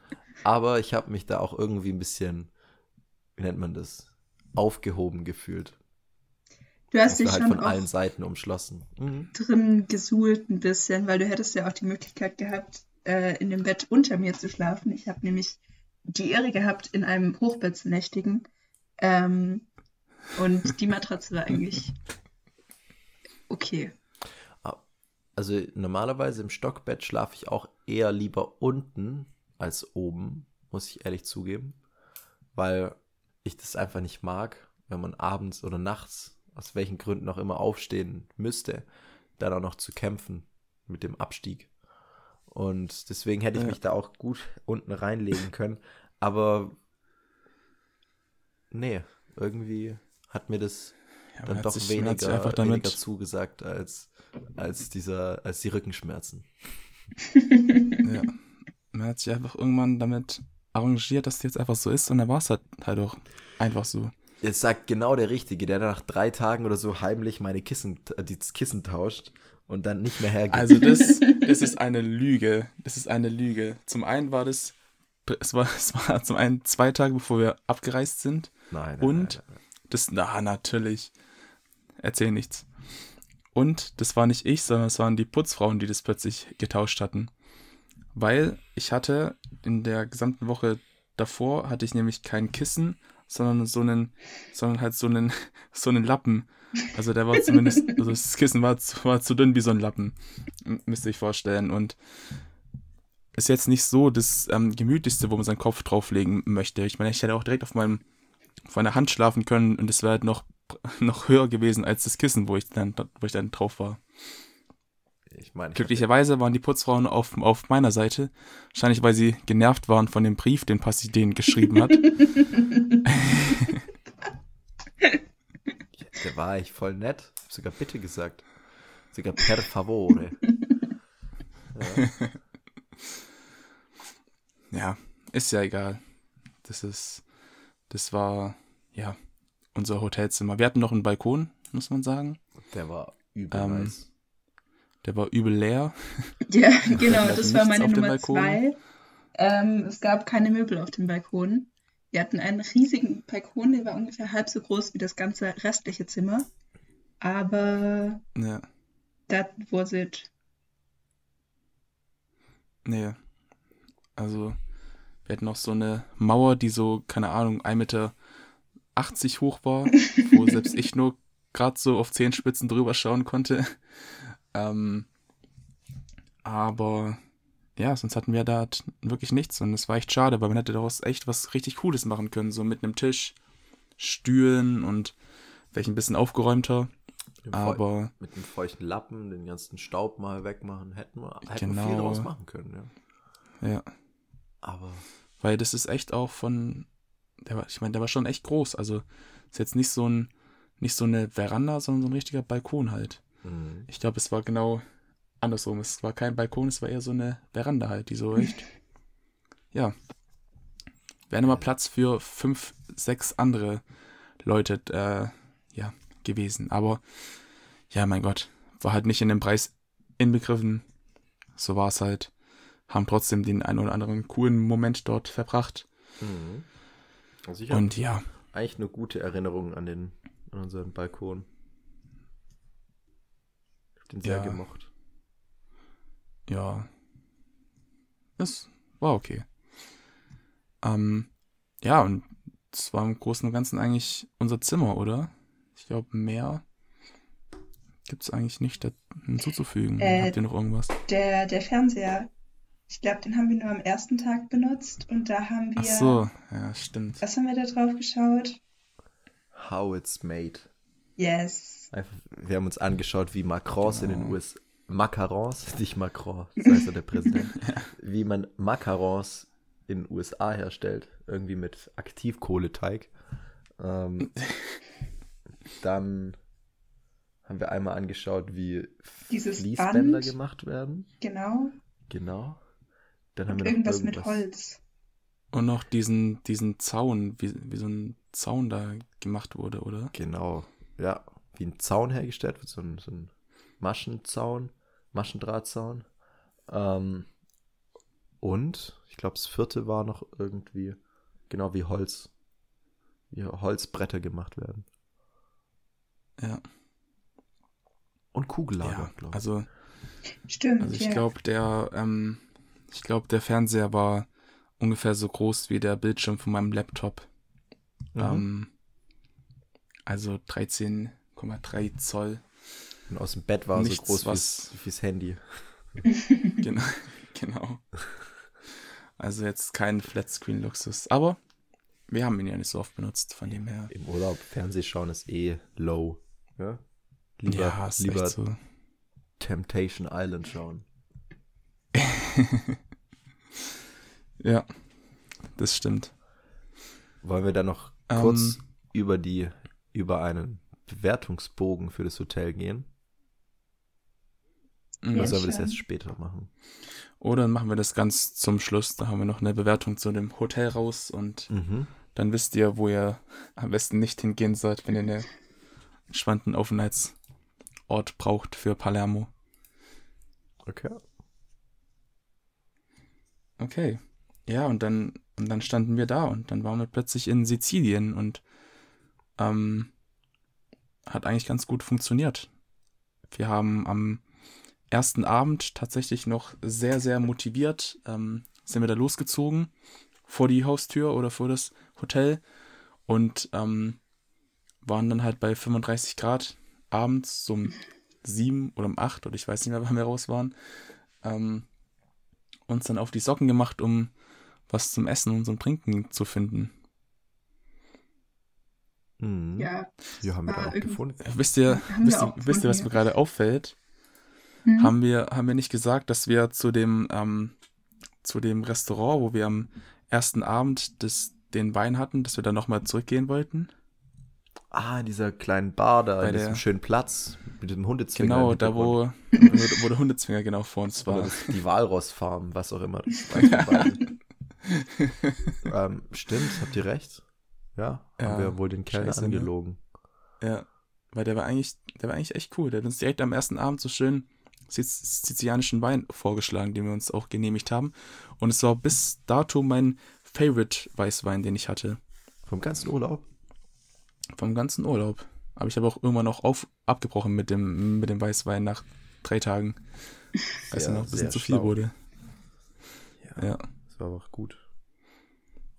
aber ich habe mich da auch irgendwie ein bisschen, wie nennt man das, aufgehoben gefühlt. Du hast dich halt schon von allen Seiten umschlossen. Mhm. drin gesuhlt ein bisschen, weil du hättest ja auch die Möglichkeit gehabt, äh, in dem Bett unter mir zu schlafen. Ich habe nämlich die Ehre gehabt, in einem Hochbett zu nächtigen. Ähm, und die Matratze war eigentlich okay. Also normalerweise im Stockbett schlafe ich auch eher lieber unten als oben, muss ich ehrlich zugeben, weil ich das einfach nicht mag, wenn man abends oder nachts, aus welchen Gründen auch immer, aufstehen müsste, dann auch noch zu kämpfen mit dem Abstieg. Und deswegen hätte ich Ja. mich da auch gut unten reinlegen können, aber nee, irgendwie hat mir das Ja, dann doch sich- weniger, einfach damit, weniger zugesagt als, als dieser, als die Rückenschmerzen. ja, man hat sich einfach irgendwann damit arrangiert, dass das jetzt einfach so ist und dann war es halt, halt auch einfach so. Jetzt sagt genau der Richtige, der nach drei Tagen oder so heimlich meine Kissen, äh, die Kissen tauscht und dann nicht mehr hergeht. Also das, das ist eine Lüge. Das ist eine Lüge. Zum einen war das, es war, es war zum einen zwei Tage, bevor wir abgereist sind. nein, nein, Und nein, nein. das, na, natürlich. Erzähl nichts. Und das war nicht ich, sondern es waren die Putzfrauen, die das plötzlich getauscht hatten. Weil ich hatte in der gesamten Woche davor hatte ich nämlich kein Kissen, sondern so einen, sondern halt so einen, so einen Lappen. Also der war zumindest, also das Kissen war zu, war zu dünn wie so ein Lappen. M- Müsst ihr euch vorstellen. Und ist jetzt nicht so das ähm, gemütlichste, wo man seinen Kopf drauflegen möchte. Ich meine, ich hätte auch direkt auf meinem, auf meiner Hand schlafen können und es wäre halt noch, noch höher gewesen als das Kissen, wo ich dann, wo ich dann drauf war. Ich meine, ich Glücklicherweise waren die Putzfrauen auf, auf meiner Seite. Wahrscheinlich, weil sie genervt waren von dem Brief, den Passi denen geschrieben hat. der war echt voll nett. Hab sogar bitte gesagt. Sogar per favore. Ja, ist ja egal. Das ist, das war, ja, unser Hotelzimmer. Wir hatten noch einen Balkon, muss man sagen. Der war übel Ähm, nice. Der war übel leer. Ja, genau, das war meine Nummer zwei. Ähm, es gab keine Möbel auf dem Balkon. Wir hatten einen riesigen Balkon, der war ungefähr halb so groß wie das ganze restliche Zimmer. Aber Ja, that was it. nee. Also, wir hatten noch so eine Mauer, die so, keine Ahnung, 1,80 Meter hoch war, wo selbst ich nur gerade so auf Zehenspitzen drüber schauen konnte. Ähm, aber ja, sonst hatten wir da wirklich nichts und es war echt schade, weil man hätte daraus echt was richtig Cooles machen können, so mit einem Tisch, Stühlen und vielleicht ein bisschen aufgeräumter, Mit dem aber mit einem feuchten Lappen den ganzen Staub mal wegmachen, hätten wir, hätten wir Genau. viel daraus machen können, ja. ja, Aber weil das ist echt auch von, der war, ich meine, der war schon echt groß, also ist jetzt nicht so ein, nicht so eine Veranda, sondern so ein richtiger Balkon halt. Mh, Ich glaube, es war genau andersrum. Es war kein Balkon, es war eher so eine Veranda halt, die so echt. Ja. Wäre nochmal Platz für fünf, sechs andere Leute, äh, ja, gewesen. Aber, ja, mein Gott, war halt nicht in dem Preis inbegriffen. So war es halt. Haben trotzdem den einen oder anderen coolen Moment dort verbracht. mh. Also Und ja, eigentlich eine gute Erinnerung an den an unseren Balkon. Den sehr Ja. gemocht. ja. Es war okay. Ähm, ja, und das war im Großen und Ganzen eigentlich unser Zimmer, oder? Ich glaube, mehr gibt es eigentlich nicht hinzuzufügen. Äh, Habt ihr noch irgendwas? Der, der Fernseher, ich glaube, den haben wir nur am ersten Tag benutzt und da haben wir. Ach so, ja, stimmt. Was haben wir da drauf geschaut? How it's made. Yes. Einfach, wir haben uns angeschaut, wie Macrons in den Genau. US Macarons, nicht Macron, das heißt ja der Präsident, wie man Macarons in den USA herstellt, irgendwie mit Aktivkohleteig. Ähm, dann haben wir einmal angeschaut, wie Dieses Fließbänder Band. gemacht werden. Genau. Genau. Dann haben Und wir noch irgendwas mit irgendwas- Holz. Und noch diesen, diesen Zaun, wie, wie so ein Zaun da gemacht wurde, oder? Genau. Ja, wie ein Zaun hergestellt wird, so ein, so ein Maschenzaun, Maschendrahtzaun. Ähm, und ich glaube, das vierte war noch irgendwie, genau wie Holz, wie Holzbretter gemacht werden. Ja. Und Kugellager, ja glaube ich. also, Stimmt, also ich ja. glaube, der, ähm, ich glaube, der Fernseher war ungefähr so groß wie der Bildschirm von meinem Laptop. Mhm. Ähm, also 13,3 Zoll. Und aus dem Bett war er so nichts, groß was- wie das Handy. Genau. genau. Also jetzt kein Flatscreen-Luxus. Aber wir haben ihn ja nicht so oft benutzt, von dem her. Im Urlaub Fernsehschauen ist eh low. Ja? Lieber, ja, lieber so. Temptation Island schauen. Ja, das stimmt. Wollen wir dann noch Ähm, kurz über die, über einen Bewertungsbogen für das Hotel gehen? Mhm. Oder Ja, sollen wir das erst später machen? Oder machen wir das ganz zum Schluss. Da haben wir noch eine Bewertung zu dem Hotel raus und Mhm. dann wisst ihr, wo ihr am besten nicht hingehen sollt, wenn ihr einen entspannten Aufenthaltsort braucht für Palermo. Okay. Okay. Ja, und dann, und dann standen wir da und dann waren wir plötzlich in Sizilien und ähm, hat eigentlich ganz gut funktioniert. Wir haben am ersten Abend tatsächlich noch sehr, sehr motiviert, ähm, sind wir da losgezogen vor die Haustür oder vor das Hotel und ähm, waren dann halt bei 35 Grad abends so um sieben oder um acht oder ich weiß nicht mehr, wann wir raus waren. Ähm, uns dann auf die Socken gemacht, um was zum Essen und zum Trinken zu finden. Mhm. Ja. Ja, haben wir da auch gefunden. Wisst ihr, wir wisst, auch ihr, wisst ihr, was mir gerade auffällt? Hm? Haben wir, haben wir nicht gesagt, dass wir zu dem, ähm, zu dem Restaurant, wo wir am ersten Abend des, den Wein hatten, dass wir da nochmal zurückgehen wollten? Ah, in dieser kleinen Bar da, Bei in diesem schönen Platz mit dem Hundezwinger. Genau, da wo, wo der Hundezwinger genau vor uns war. das, die Walrossfarm, was auch immer. Das war ähm, stimmt, habt ihr recht. Ja, Ja, haben wir wohl den Kerl scheiße, ne? angelogen. Ja, weil der war eigentlich, der war eigentlich echt cool. Der hat uns direkt am ersten Abend so schön siz sizilianischen Wein vorgeschlagen, den wir uns auch genehmigt haben. Und es war bis dato mein Favorite Weißwein, den ich hatte. Vom ganzen Urlaub? Vom ganzen Urlaub. Aber ich habe auch irgendwann noch auf, abgebrochen mit dem, mit dem Weißwein nach drei Tagen. Weil es dann noch ein bisschen zu viel schlau. wurde. Ja, Ja. das war aber auch gut.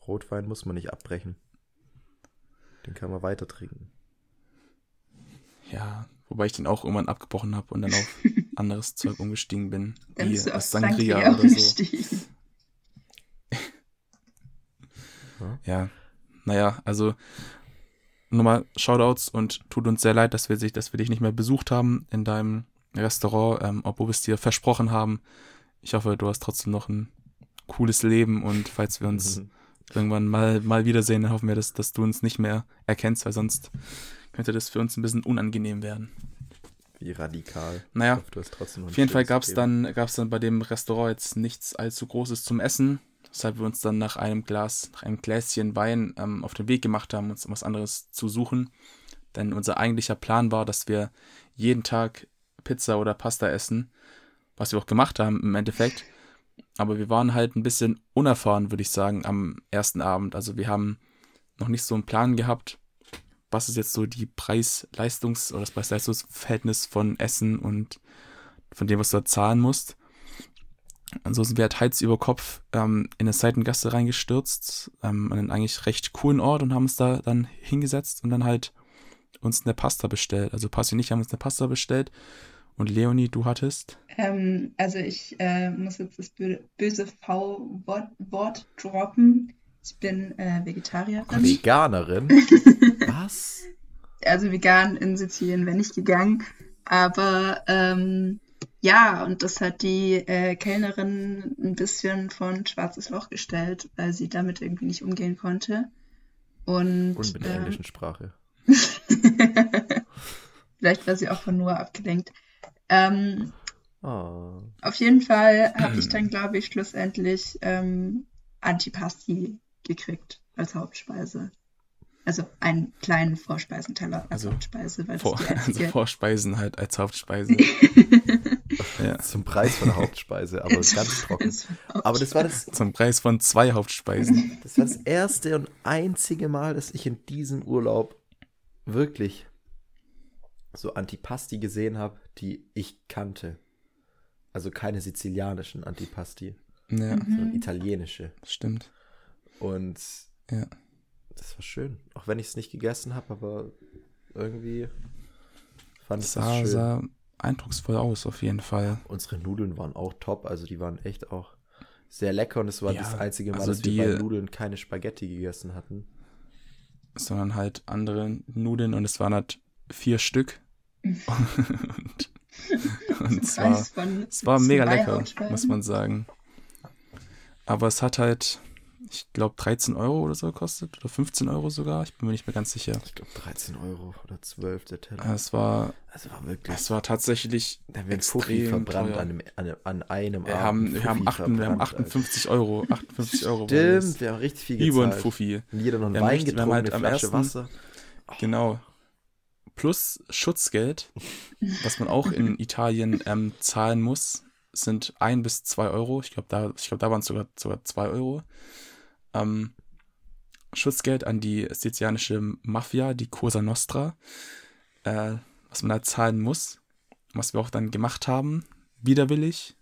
Rotwein muss man nicht abbrechen. Den kann man weiter trinken. Ja, wobei ich den auch irgendwann abgebrochen habe und dann auf anderes Zeug umgestiegen bin. Dann Wie bist Sangria, Sangria oder so. umgestiegen. Ja, naja, also nochmal Shoutouts und tut uns sehr leid, dass wir, sich, dass wir dich nicht mehr besucht haben in deinem Restaurant, ähm, obwohl wir es dir versprochen haben. Ich hoffe, du hast trotzdem noch ein cooles Leben und falls wir uns Mhm. Irgendwann mal, mal wiedersehen, dann hoffen wir, dass, dass du uns nicht mehr erkennst, weil sonst könnte das für uns ein bisschen unangenehm werden. Wie radikal. Naja, hoffe, du hast trotzdem noch ein Auf jeden Fall gab es dann, gab's dann bei dem Restaurant jetzt nichts allzu Großes zum Essen, weshalb wir uns dann nach einem Glas, nach einem Gläschen Wein ähm, auf den Weg gemacht haben, uns was anderes zu suchen. Denn unser eigentlicher Plan war, dass wir jeden Tag Pizza oder Pasta essen, was wir auch gemacht haben im Endeffekt. Aber wir waren halt ein bisschen unerfahren, würde ich sagen, am ersten Abend. Also wir haben noch nicht so einen Plan gehabt, was ist jetzt so die Preis-Leistungs- oder das Preis-Leistungs-Verhältnis von Essen und von dem, was du da zahlen musst. Und so sind wir halt Hals über Kopf ähm, in eine Seitengasse reingestürzt, ähm, an einen eigentlich recht coolen Ort und haben uns da dann hingesetzt und dann halt uns eine Pasta bestellt. Also Passi und ich haben uns eine Pasta bestellt und Leonie, du hattest? Ähm, also ich äh, muss jetzt das bö böse V-Wort Wort droppen. Ich bin äh, Vegetarierin. Veganerin? Was? Also vegan in Sizilien wäre nicht gegangen. Aber ähm, ja, und das hat die äh, Kellnerin ein bisschen von schwarzes Loch gestellt, weil sie damit irgendwie nicht umgehen konnte. Und Und mit der äh, englischen Sprache. vielleicht war sie auch von Noah abgelenkt. Ähm, Ah. Auf jeden Fall habe ich dann, glaube ich, schlussendlich ähm, Antipasti gekriegt als Hauptspeise. Also einen kleinen Vorspeisenteller als Also Hauptspeise, weil Vor, also Vorspeisen halt als Hauptspeise. ja. Zum Preis von der Hauptspeise, aber ganz trocken. Aber das war das, Zum Preis von zwei Hauptspeisen. das war das erste und einzige Mal, dass ich in diesem Urlaub wirklich so Antipasti gesehen habe, die ich kannte. Also keine sizilianischen Antipasti, Ja, sondern italienische. stimmt. Und Ja. das war schön. Auch wenn ich es nicht gegessen habe, aber irgendwie fand ich Das das sah, schön. sah eindrucksvoll aus, auf jeden Fall. Unsere Nudeln waren auch top, also die waren echt auch sehr lecker und es war Ja, das einzige Mal, also dass wir die- bei Nudeln keine Spaghetti gegessen hatten. Sondern halt andere Nudeln und es waren halt vier Stück. und und es war, Preis von es war mega lecker, muss man sagen. Aber es hat halt, ich glaube, 13 Euro oder so gekostet. Oder 15 Euro sogar. Ich bin mir nicht mehr ganz sicher. Ich glaube 13 Euro oder 12 der Teller. Es war, Also war wirklich. es war tatsächlich Da haben wir einen Fuffi extrem verbrannt an einem, an einem, an einem Wir Abend. haben, wir, haben Fuffi achten, wir haben verbrannt, 58 Euro. 58 Euro. Stimmt, wir haben richtig viel Über ein gezahlt. Fuffi. Und jeder noch einen Wir haben Wein richtig- wir haben getrunken, halt eine am Flasche ersten- Wasser. Genau. Plus Schutzgeld, was man auch in Italien ähm, zahlen muss, sind ein bis zwei Euro. Ich glaube, da, ich glaub, da waren es sogar, sogar zwei Euro. Ähm, Schutzgeld an die sizilianische Mafia, die Cosa Nostra, äh, was man halt zahlen muss, was wir auch dann gemacht haben, widerwillig.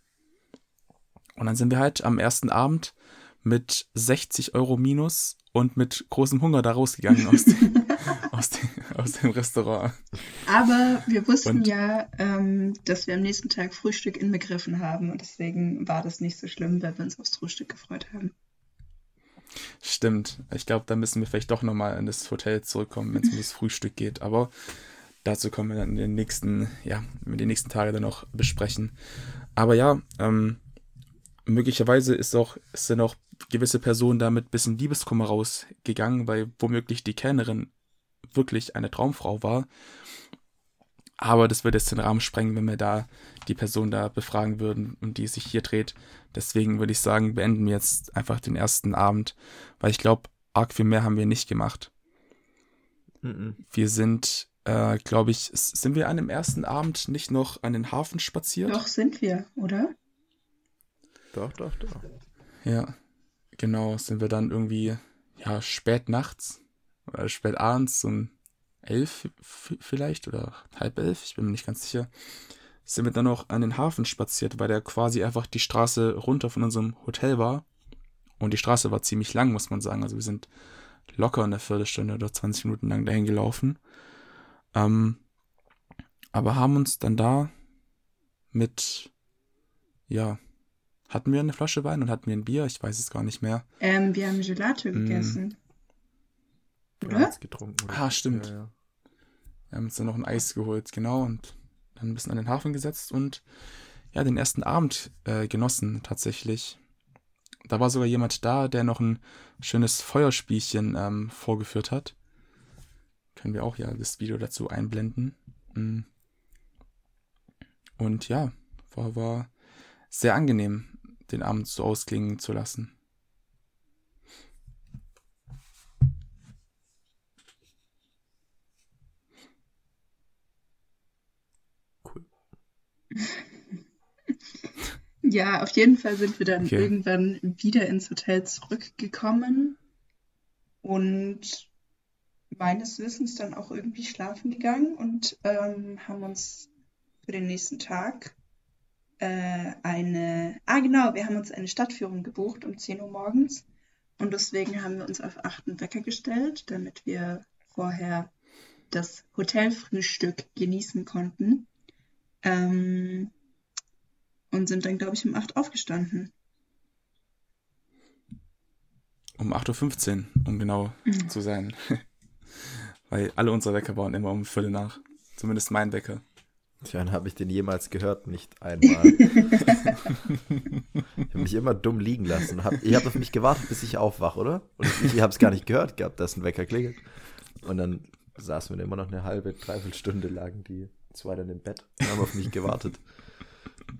Und dann sind wir halt am ersten Abend mit 60 Euro minus und mit großem Hunger da rausgegangen aus dem, aus dem, aus dem Restaurant. Aber wir wussten Und- ja, ähm, dass wir am nächsten Tag Frühstück inbegriffen haben und deswegen war das nicht so schlimm, weil wir uns aufs Frühstück gefreut haben. Stimmt. Ich glaube, da müssen wir vielleicht doch nochmal in das Hotel zurückkommen, wenn es um das Frühstück geht. Aber dazu kommen wir dann in den nächsten, ja, in den nächsten Tagen dann noch besprechen. Aber ja, ähm, möglicherweise ist auch, sind auch gewisse Personen da mit ein bisschen Liebeskummer rausgegangen, weil womöglich die Kellnerin wirklich eine Traumfrau war. Aber das würde jetzt den Rahmen sprengen, wenn wir da die Person da befragen würden und die sich hier dreht. Deswegen würde ich sagen, beenden wir jetzt einfach den ersten Abend, weil ich glaube, arg viel mehr haben wir nicht gemacht. Mhm. Wir sind, äh, glaube ich, sind wir an dem ersten Abend nicht noch an den Hafen spaziert? Doch sind wir, oder? Doch, doch, doch. Ja, genau, sind wir dann irgendwie, ja, spät nachts oder spät abends um elf vielleicht oder halb elf, ich bin mir nicht ganz sicher, sind wir dann noch an den Hafen spaziert, weil der quasi einfach die Straße runter von unserem Hotel war. Und die Straße war ziemlich lang, muss man sagen. Also wir sind locker eine Viertelstunde oder 20 Minuten lang dahin gelaufen. Ähm, aber haben uns dann da mit, ja, hatten wir eine Flasche Wein und hatten wir ein Bier? Ich weiß es gar nicht mehr. Ähm, wir haben Gelato Mm. gegessen. Oder? haben jetzt getrunken. oder? Ah, stimmt. Ja, ja. Wir haben uns dann noch ein Eis geholt, genau, und dann ein bisschen an den Hafen gesetzt und ja, den ersten Abend äh, genossen, tatsächlich. Da war sogar jemand da, der noch ein schönes Feuerspielchen ähm, vorgeführt hat. Können wir auch ja das Video dazu einblenden. Mm. Und ja, war, war sehr angenehm, den Abend so ausklingen zu lassen. Ja, auf jeden Fall sind wir dann Okay. irgendwann wieder ins Hotel zurückgekommen und meines Wissens dann auch irgendwie schlafen gegangen und ähm, haben uns für den nächsten Tag äh, eine, ah genau, wir haben uns eine Stadtführung gebucht um 10 Uhr morgens und deswegen haben wir uns auf 8 Wecker gestellt, damit wir vorher das Hotelfrühstück genießen konnten. Ähm, und sind dann, glaube ich, um 8 aufgestanden. Um 8.15 Uhr, um genau Mhm. zu sein. Weil alle unsere Wecker waren immer um Viertel nach. Zumindest mein Wecker. Tja, dann habe ich den jemals gehört, nicht einmal. ich habe mich immer dumm liegen lassen. Hab, ihr habt auf mich gewartet, bis ich aufwach, oder? Und ich, ich habe es gar nicht gehört gehabt, dass ein Wecker klingelt. Und dann saßen wir immer noch eine halbe, dreiviertel Stunde lagen die zwei dann im Bett und haben auf mich gewartet.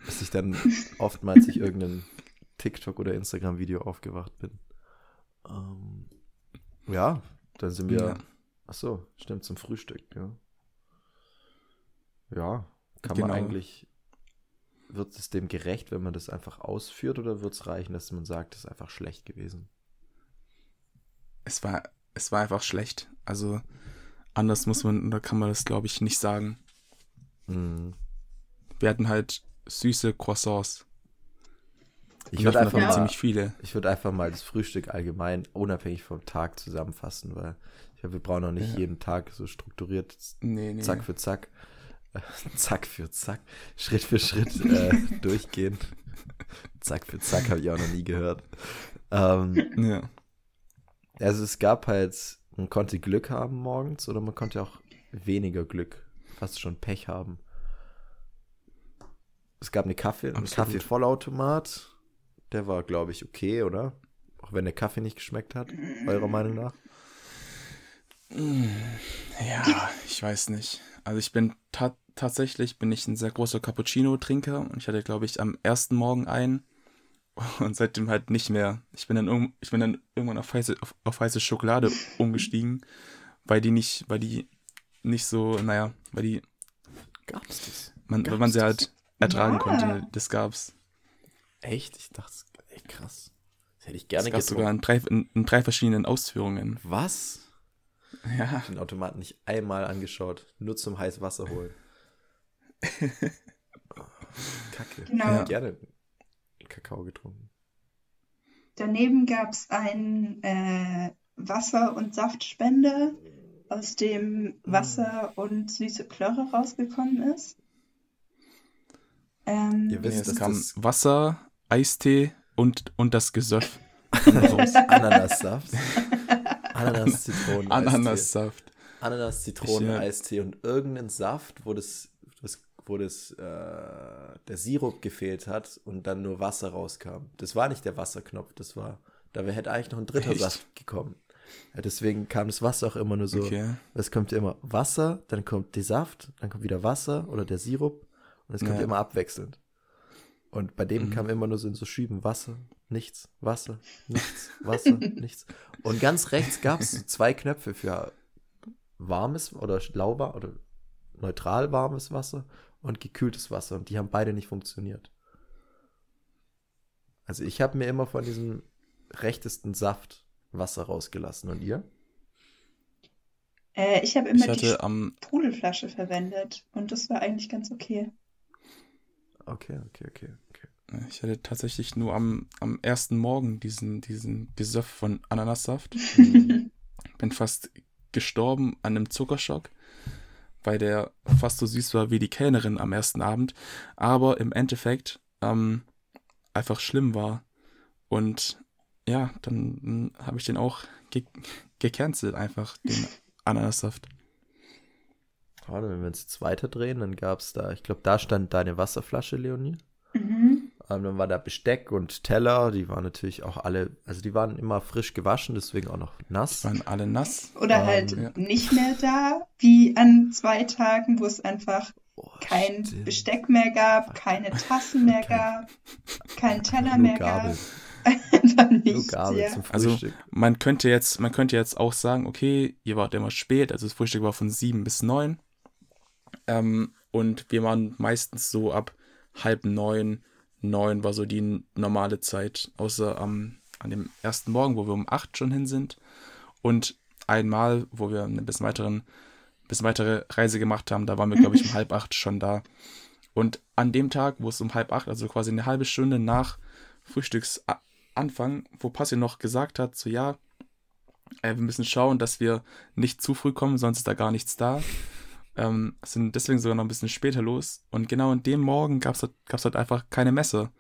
Bis ich dann oftmals ich irgendein TikTok oder Instagram-Video aufgewacht bin. Ähm, ja, dann sind wir Ja. Ach so, stimmt, zum Frühstück, ja. Ja, kann Genau. man eigentlich, wird es dem gerecht, wenn man das einfach ausführt oder wird es reichen, dass man sagt, es ist einfach schlecht gewesen? Es war, es war einfach schlecht. Also anders muss man, oder kann man das, glaube ich, nicht sagen. Mhm. Wir hatten halt süße Croissants. Ich würde einfach, Ja. ziemlich viele. ich würd einfach mal das Frühstück allgemein unabhängig vom Tag zusammenfassen, weil ich glaube, wir brauchen auch nicht Ja. jeden Tag so strukturiert Nee, nee. Zack für Zack, äh, Zack für Zack, Schritt für Schritt äh, durchgehen. Zack für Zack habe ich auch noch nie gehört. Ähm, Ja. also es gab halt, man konnte Glück haben morgens oder man konnte auch weniger Glück, fast schon Pech haben. Es gab eine Kaffee, einen. Kaffeevollautomat. Der war, glaube ich, okay, oder? Auch wenn der Kaffee nicht geschmeckt hat, eurer Meinung nach? Ja, ich weiß nicht. Also ich bin ta tatsächlich bin ich ein sehr großer Cappuccino-Trinker und ich hatte, glaube ich, am ersten Morgen einen und seitdem halt nicht mehr. Ich bin dann, ich bin dann irgendwann auf heiße, auf, auf heiße Schokolade umgestiegen, weil die nicht, weil die nicht so, naja, weil die, Gab's das? man, weil Gab's man sie das? halt ertragen Ja. konnte. Das gab's. Echt? Ich dachte, ey, krass. Das hätte ich Das gerne gab's sogar getrunken. in drei, in, in drei verschiedenen Ausführungen. Was? Ja. den Automaten nicht einmal angeschaut, nur zum heiß Wasser holen. Kacke. Genau. Ich hätte gerne Kakao getrunken. Daneben gab es einen äh, Wasser- und Saftspender, aus dem Wasser und süße Plörre rausgekommen ist. Ähm, Ihr Nee, wisst, es kam das Wasser, Eistee und, und das Gesöff. Ananassaft, Ananas, Zitronen, Ananassaft. Ananas, Zitronen, äh, Eistee und irgendeinen Saft, wo das, das wo das äh, der Sirup gefehlt hat und dann nur Wasser rauskam. Das war nicht der Wasserknopf, das war da wär- hätte eigentlich noch ein dritter Echt? Saft gekommen. Deswegen kam das Wasser auch immer nur so. Okay. Es kommt immer Wasser, dann kommt der Saft, dann kommt wieder Wasser oder der Sirup und es kommt Ja. immer abwechselnd. Und bei dem Mhm. kam immer nur so in so Schüben Wasser, nichts, Wasser, nichts, Wasser, nichts. Und ganz rechts gab es so zwei Knöpfe für warmes oder lauwarm oder neutral warmes Wasser und gekühltes Wasser und die haben beide nicht funktioniert. Also ich habe mir immer von diesem rechtesten Saft Wasser rausgelassen und ihr? äh, ich habe Ich immer die hatte am, Sprudelflasche verwendet und das war eigentlich ganz okay. Okay, okay, okay, okay. ich hatte tatsächlich nur am, am ersten Morgen diesen, diesen Gesöff von Ananassaft. Bin fast gestorben an einem Zuckerschock, weil der fast so süß war wie die Kellnerin am ersten Abend, aber im Endeffekt ähm, einfach schlimm war. Und ja, dann habe ich den auch ge gecancelt, einfach, den Ananassaft. Warte, wenn wir uns jetzt weiterdrehen, dann gab es da, ich glaube, da stand deine Wasserflasche, Leonie. Mhm. Ähm, dann war da Besteck und Teller, die waren natürlich auch alle, also die waren immer frisch gewaschen, deswegen auch noch nass. Waren alle nass. Oder Ähm, halt ja. nicht mehr da, wie an zwei Tagen, wo es einfach Oh, kein stimmt. Besteck mehr gab, keine Tassen mehr gab, keinen Teller mehr Gabel, gab. Nichts, Gabel ja. zum Also, Frühstück. Man könnte jetzt, man könnte jetzt auch sagen, okay, ihr wart immer spät, also das Frühstück war von sieben bis neun. Ähm, und wir waren meistens so ab halb neun, neun war so die normale Zeit, außer am an dem ersten Morgen, wo wir um acht schon hin sind. Und einmal, wo wir eine bisschen weiteren, bisschen weitere Reise gemacht haben, da waren wir, glaube ich, um halb acht schon da. Und an dem Tag, wo es um halb acht, also quasi eine halbe Stunde nach Frühstücksanfang, wo Passi noch gesagt hat, so ja, äh, wir müssen schauen, dass wir nicht zu früh kommen, sonst ist da gar nichts da. Ähm, sind deswegen sogar noch ein bisschen später los. Und genau in dem Morgen gab es halt, gab's halt einfach keine Messe.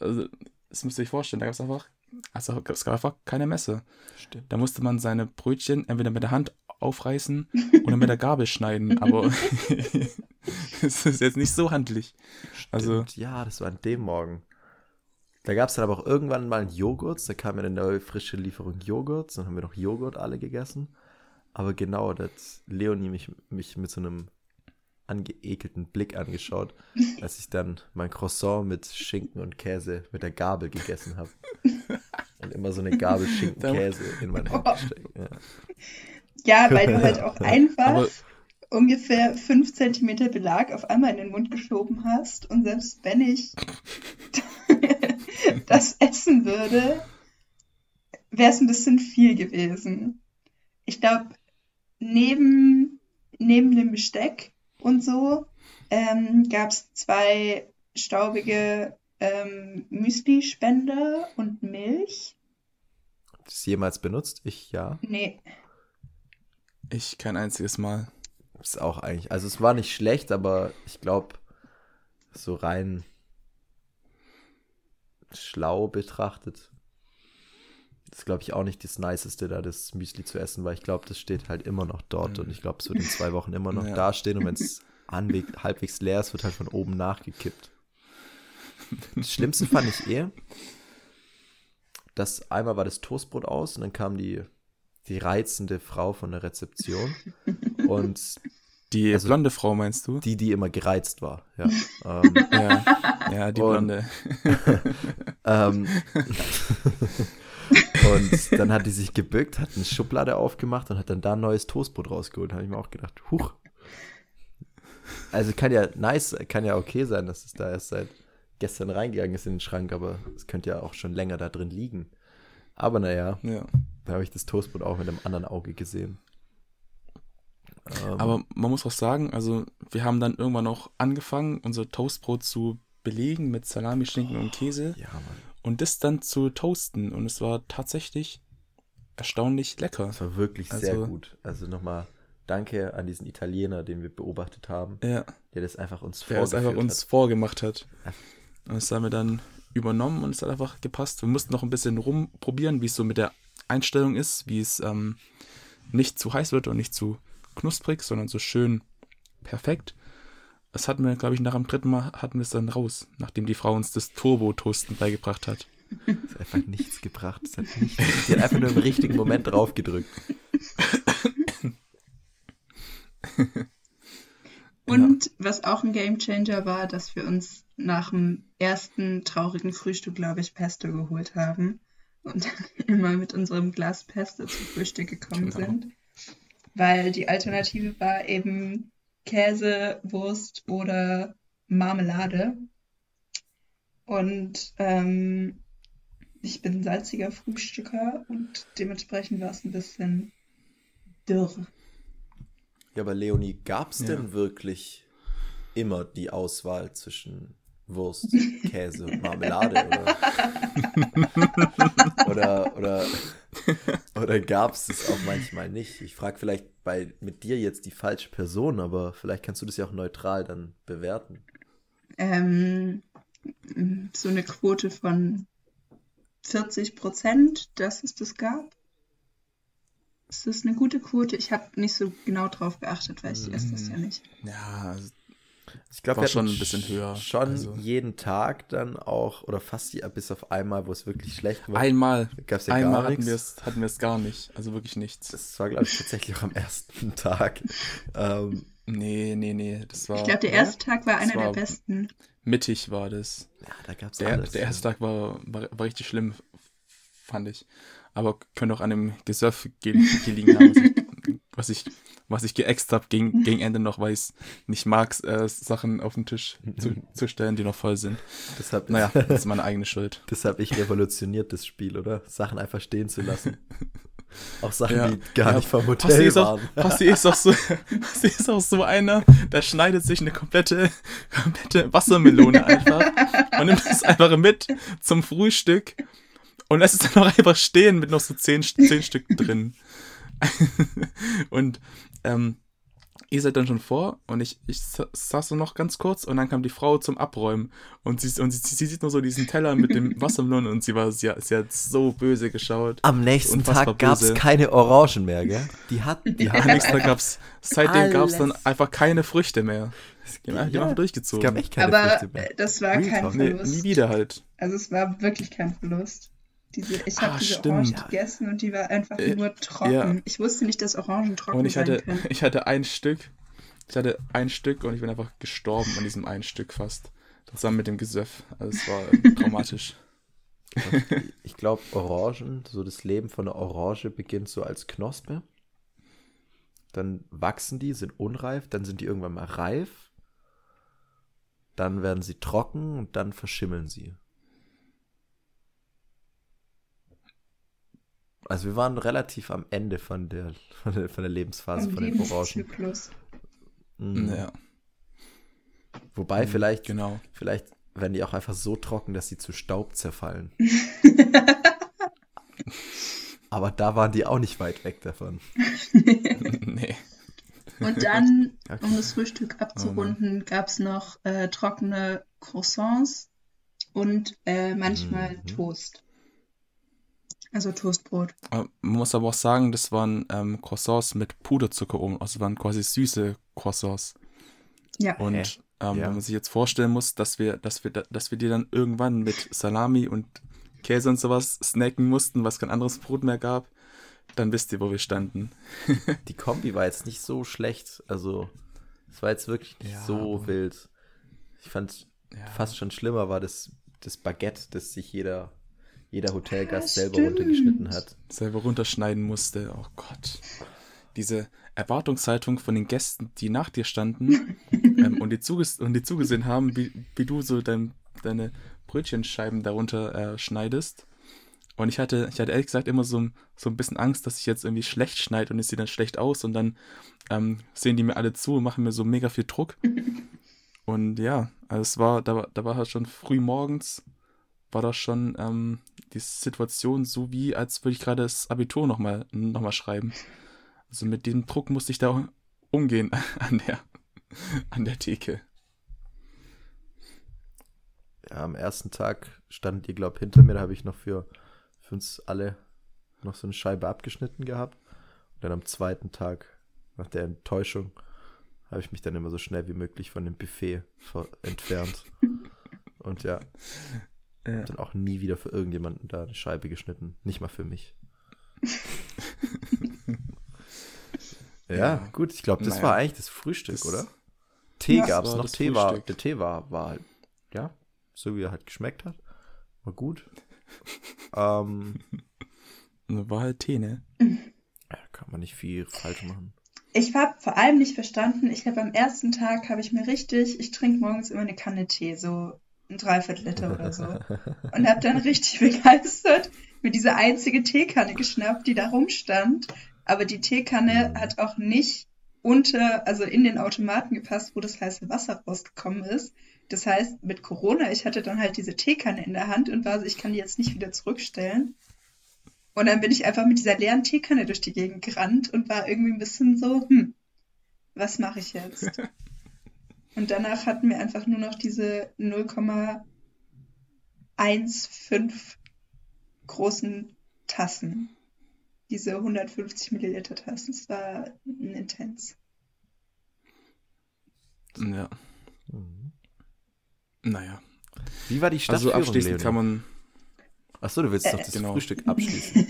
Also, das müsst ihr euch vorstellen, da gab es einfach, also es gab einfach keine Messe. Stimmt. Da musste man seine Brötchen entweder mit der Hand aufreißen oder mit der Gabel schneiden. Aber es ist jetzt nicht so handlich. Also- Stimmt, ja, das war an dem Morgen. Da gab es dann aber auch irgendwann mal einen Joghurt. Da kam ja eine neue frische Lieferung Joghurt. Dann haben wir noch Joghurt alle gegessen. Aber genau, da hat Leonie mich, mich mit so einem angeekelten Blick angeschaut, als ich dann mein Croissant mit Schinken und Käse mit der Gabel gegessen habe. Und immer so eine Gabel Schinken, Da- Käse in mein Hand gesteckt. Ja. Ja, weil du halt auch einfach Aber- ungefähr 5 cm Belag auf einmal in den Mund geschoben hast. Und selbst wenn ich das essen würde, wäre es ein bisschen viel gewesen. Ich glaube, neben, neben dem Besteck und so ähm, gab es zwei staubige ähm, Müsli-Spender und Milch. Das jemals benutzt? Ich ja. Nee, Ich kein einziges Mal. Ist auch eigentlich. Also es war nicht schlecht, aber ich glaube, so rein schlau betrachtet, ist glaube ich auch nicht das Niceste, da das Müsli zu essen, weil ich glaube, das steht halt immer noch dort und ich glaube, es wird in zwei Wochen immer noch Ja. dastehen und wenn es halbwegs leer ist, wird halt von oben nachgekippt. Das Schlimmste fand ich eh, dass einmal war das Toastbrot aus und dann kam die, die reizende Frau von der Rezeption und Die Also- blonde Frau meinst du? die, die immer gereizt war. Ja. ähm, Ja, ja die Und- blonde. ähm, und dann hat die sich gebückt, hat eine Schublade aufgemacht und hat dann da ein neues Toastbrot rausgeholt. Da habe ich mir auch gedacht, huch. Also kann ja nice, kann ja okay sein, dass es da erst seit gestern reingegangen ist in den Schrank, aber es könnte ja auch schon länger da drin liegen. Aber naja, Ja. da habe ich das Toastbrot auch mit einem anderen Auge gesehen. Ähm, Aber man muss auch sagen, also wir haben dann irgendwann auch angefangen, unser Toastbrot zu belegen mit Salami, Schinken und Käse ja, Mann. und das dann zu toasten. Und es war tatsächlich erstaunlich lecker. Das war wirklich sehr Also- gut. Also nochmal danke an diesen Italiener, den wir beobachtet haben, Ja, der das einfach uns der es einfach vorgeführt uns vorgemacht hat. Und das haben wir dann übernommen und es hat einfach gepasst. Wir mussten noch ein bisschen rumprobieren, wie es so mit der Einstellung ist, wie es ähm, nicht zu heiß wird und nicht zu knusprig, sondern so schön perfekt. Das hatten wir, glaube ich, nach dem dritten Mal hatten wir es dann raus, nachdem die Frau uns das Turbo-Toasten beigebracht hat. Das hat einfach nichts gebracht. Das hat nichts. Die hat einfach nur im richtigen Moment drauf gedrückt. Und was auch ein Gamechanger war, dass wir uns nach dem ersten traurigen Frühstück, glaube ich, Pesto geholt haben und dann immer mit unserem Glas Pesto zum Frühstück gekommen Genau. sind. Weil die Alternative war eben Käse, Wurst oder Marmelade. Und ähm, ich bin ein salziger Frühstücker und dementsprechend war es ein bisschen dürr. Ja, aber Leonie, gab es Ja. denn wirklich immer die Auswahl zwischen Wurst, Käse Marmelade? Oder, oder, oder, oder gab es das auch manchmal nicht? Ich frage vielleicht bei mit dir jetzt die falsche Person, aber vielleicht kannst du das ja auch neutral dann bewerten. ähm, so eine Quote von 40 Prozent, dass es das gab. Ist das eine gute Quote? Ich habe nicht so genau drauf geachtet, weil ich esse das ja nicht. Ja, also Ich glaube, War wir schon ein bisschen höher, Schon also. jeden Tag dann auch, oder fast bis auf einmal, wo es wirklich schlecht war. einmal, Gab's ja einmal gar hatten nichts. wir es hatten wir es gar nicht. Also wirklich nichts. Das war, glaube ich, tatsächlich auch am ersten Tag. Ähm, Nee, nee, nee. Das war Ich glaube, der erste Tag war einer war- der besten. mittig war das. ja, da gab es Der, alles. der erste Tag war, war, war richtig schlimm, fand ich. Aber könnte auch an dem Gesöff ge gelegen haben, was ich, was ich, was ich geäxt habe gegen, gegen Ende noch, weil ich es nicht mag, äh, Sachen auf den Tisch zu, zu stellen, die noch voll sind. Deshalb, Naja, das ist meine eigene Schuld. das habe ich revolutioniert, das Spiel, oder? Sachen einfach stehen zu lassen. Auch Sachen, Ja. die gar Ja, nicht vom Passi Hotel ist, auch, waren. Passi, ist auch so, Passi ist auch so einer, der schneidet sich eine komplette, komplette Wassermelone einfach und nimmt es einfach mit zum Frühstück und lässt es dann noch einfach stehen mit noch so zehn, zehn Stück drin. und ähm, ihr seid dann schon vor und ich, ich sa- saß so noch ganz kurz und dann kam die Frau zum Abräumen und sie, und sie, sie sieht nur so diesen Teller mit dem Wassermelonen und sie war, sie, hat- sie hat so böse geschaut. Am nächsten Tag gab es keine Orangen mehr, gell? Die hat, die Am hat, nächsten Tag gab's, seitdem gab es dann einfach keine Früchte mehr. Die haben haben einfach ja, es durchgezogen. gab echt keine Aber Früchte mehr. das war Real kein Talk. nee, Verlust. nie wieder halt. Also es war wirklich kein Verlust. Diese, ich habe Ah, diese stimmt. Orange gegessen und die war einfach Äh, nur trocken. ja. Ich wusste nicht, dass Orangen trocken Und ich hatte, sein können. ich hatte ein Stück. Ich hatte ein Stück und ich bin einfach gestorben an diesem einen Stück fast. Zusammen mit dem Gesöff. Also es war traumatisch. Ich glaube, Orangen, so das Leben von einer Orange beginnt so als Knospe. dann wachsen die, sind unreif, dann sind die irgendwann mal reif, dann werden sie trocken und dann verschimmeln sie. Also wir waren relativ am Ende von der, von der, von der Lebensphase Am von den Orangen. Mhm. Ja, Wobei vielleicht, genau. vielleicht werden die auch einfach so trocken, dass sie zu Staub zerfallen. Aber da waren die auch nicht weit weg davon. nee. Und dann, Okay. um das Frühstück abzurunden, gab es noch äh, trockene Croissants und äh, manchmal Mhm. Toast. Also Toastbrot. Aber Man muss aber auch sagen, das waren ähm, Croissants mit Puderzucker oben. Also waren quasi süße Croissants. Ja. Und ähm, Ja. wenn man sich jetzt vorstellen muss, dass wir, dass wir, da- dass wir die dann irgendwann mit Salami und Käse und sowas snacken mussten, was kein anderes Brot mehr gab, dann wisst ihr, wo wir standen. Die Kombi war jetzt nicht so schlecht. Also, es war jetzt wirklich nicht Ja, so wild. Ich fand Ja. fast schon schlimmer war das, das Baguette, das sich jeder, jeder Hotelgast Ah, selber runtergeschnitten hat. selber runterschneiden musste. Oh Gott. Diese Erwartungshaltung von den Gästen, die nach dir standen ähm, und, die zuges und die zugesehen haben, wie, wie du so dein, deine Brötchenscheiben darunter äh, schneidest. Und ich hatte, ich hatte ehrlich gesagt immer so, ein- so ein bisschen Angst, dass ich jetzt irgendwie schlecht schneide und es sieht dann schlecht aus und dann ähm, sehen die mir alle zu und machen mir so mega viel Druck. Und ja, also es war, da, war- da war halt schon früh morgens, war das schon ähm, die Situation so wie, als würde ich gerade das Abitur nochmal noch mal schreiben. Also mit dem Druck musste ich da umgehen an der, an der Theke. Ja, am ersten Tag stand ihr, glaub hinter mir, da habe ich noch für, für uns alle noch so eine Scheibe abgeschnitten gehabt. Und dann am zweiten Tag, nach der Enttäuschung, habe ich mich dann immer so schnell wie möglich von dem Buffet entfernt. Und ja, Ja. dann auch nie wieder für irgendjemanden da eine Scheibe geschnitten. Nicht mal für mich. ja, Ja. gut, ich glaube, das Naja. war eigentlich das Frühstück, Das- oder? Tee Ja. gab's Das war noch. Tee war, Frühstück. der Tee war, war halt, ja, so wie er halt geschmeckt hat. War gut. ähm, War halt Tee, ne? ja, kann man nicht viel falsch machen. Ich habe vor allem nicht verstanden, ich glaube, am ersten Tag habe ich mir richtig, ich trinke morgens immer eine Kanne Tee, so ein Dreiviertel oder so. Und habe dann richtig begeistert mir diese einzige Teekanne geschnappt, die da rumstand. Aber die Teekanne hat auch nicht unter, also in den Automaten gepasst, wo das heiße Wasser rausgekommen ist. Das heißt, mit Corona, ich hatte dann halt diese Teekanne in der Hand und war so, ich kann die jetzt nicht wieder zurückstellen. Und dann bin ich einfach mit dieser leeren Teekanne durch die Gegend gerannt und war irgendwie ein bisschen so, hm, was mache ich jetzt? Und danach hatten wir einfach nur noch diese 0,15 großen Tassen. Diese 150 Milliliter Tassen. Das war intens. Ja. Mhm. Naja. Wie war die Also Stadtführung, abschließend Leonie? kann man. Achso, du willst Äh, doch das genau. Frühstück abschließen.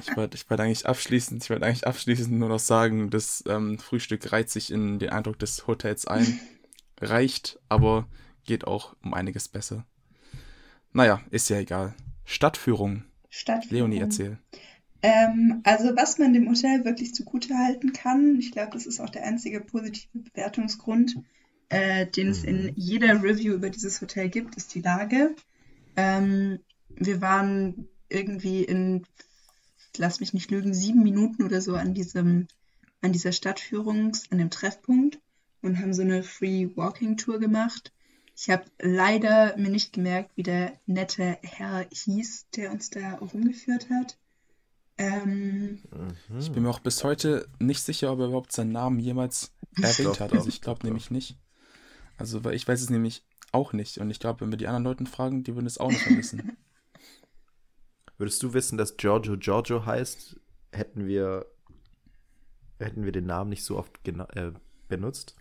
Ich wollte ich wollte eigentlich abschließend, ich wollte eigentlich abschließend nur noch sagen, das ähm, Frühstück reiht sich in den Eindruck des Hotels ein. Reicht, aber geht auch um einiges besser. Naja, ist ja egal. Stadtführung. Stadtführung. Leonie, erzähl. Ähm, also was man dem Hotel wirklich zugute halten kann, ich glaube, das ist auch der einzige positive Bewertungsgrund, äh, den es in Mhm. jeder Review über dieses Hotel gibt, ist die Lage. Ähm, wir waren irgendwie in, lass mich nicht lügen, sieben Minuten oder so an diesem, an dieser Stadtführung, an dem Treffpunkt und haben so eine Free Walking Tour gemacht. Ich habe leider mir nicht gemerkt, wie der nette Herr hieß, der uns da rumgeführt hat. Ähm, Mhm. Ich bin mir auch bis heute nicht sicher, ob er überhaupt seinen Namen jemals erwähnt hat. Also ich glaube nämlich nicht. Also weil ich weiß es nämlich auch nicht. Und ich glaube, wenn wir die anderen Leuten fragen, die würden es auch nicht wissen. Würdest du wissen, dass Giorgio Giorgio heißt, hätten wir, hätten wir den Namen nicht so oft äh, benutzt?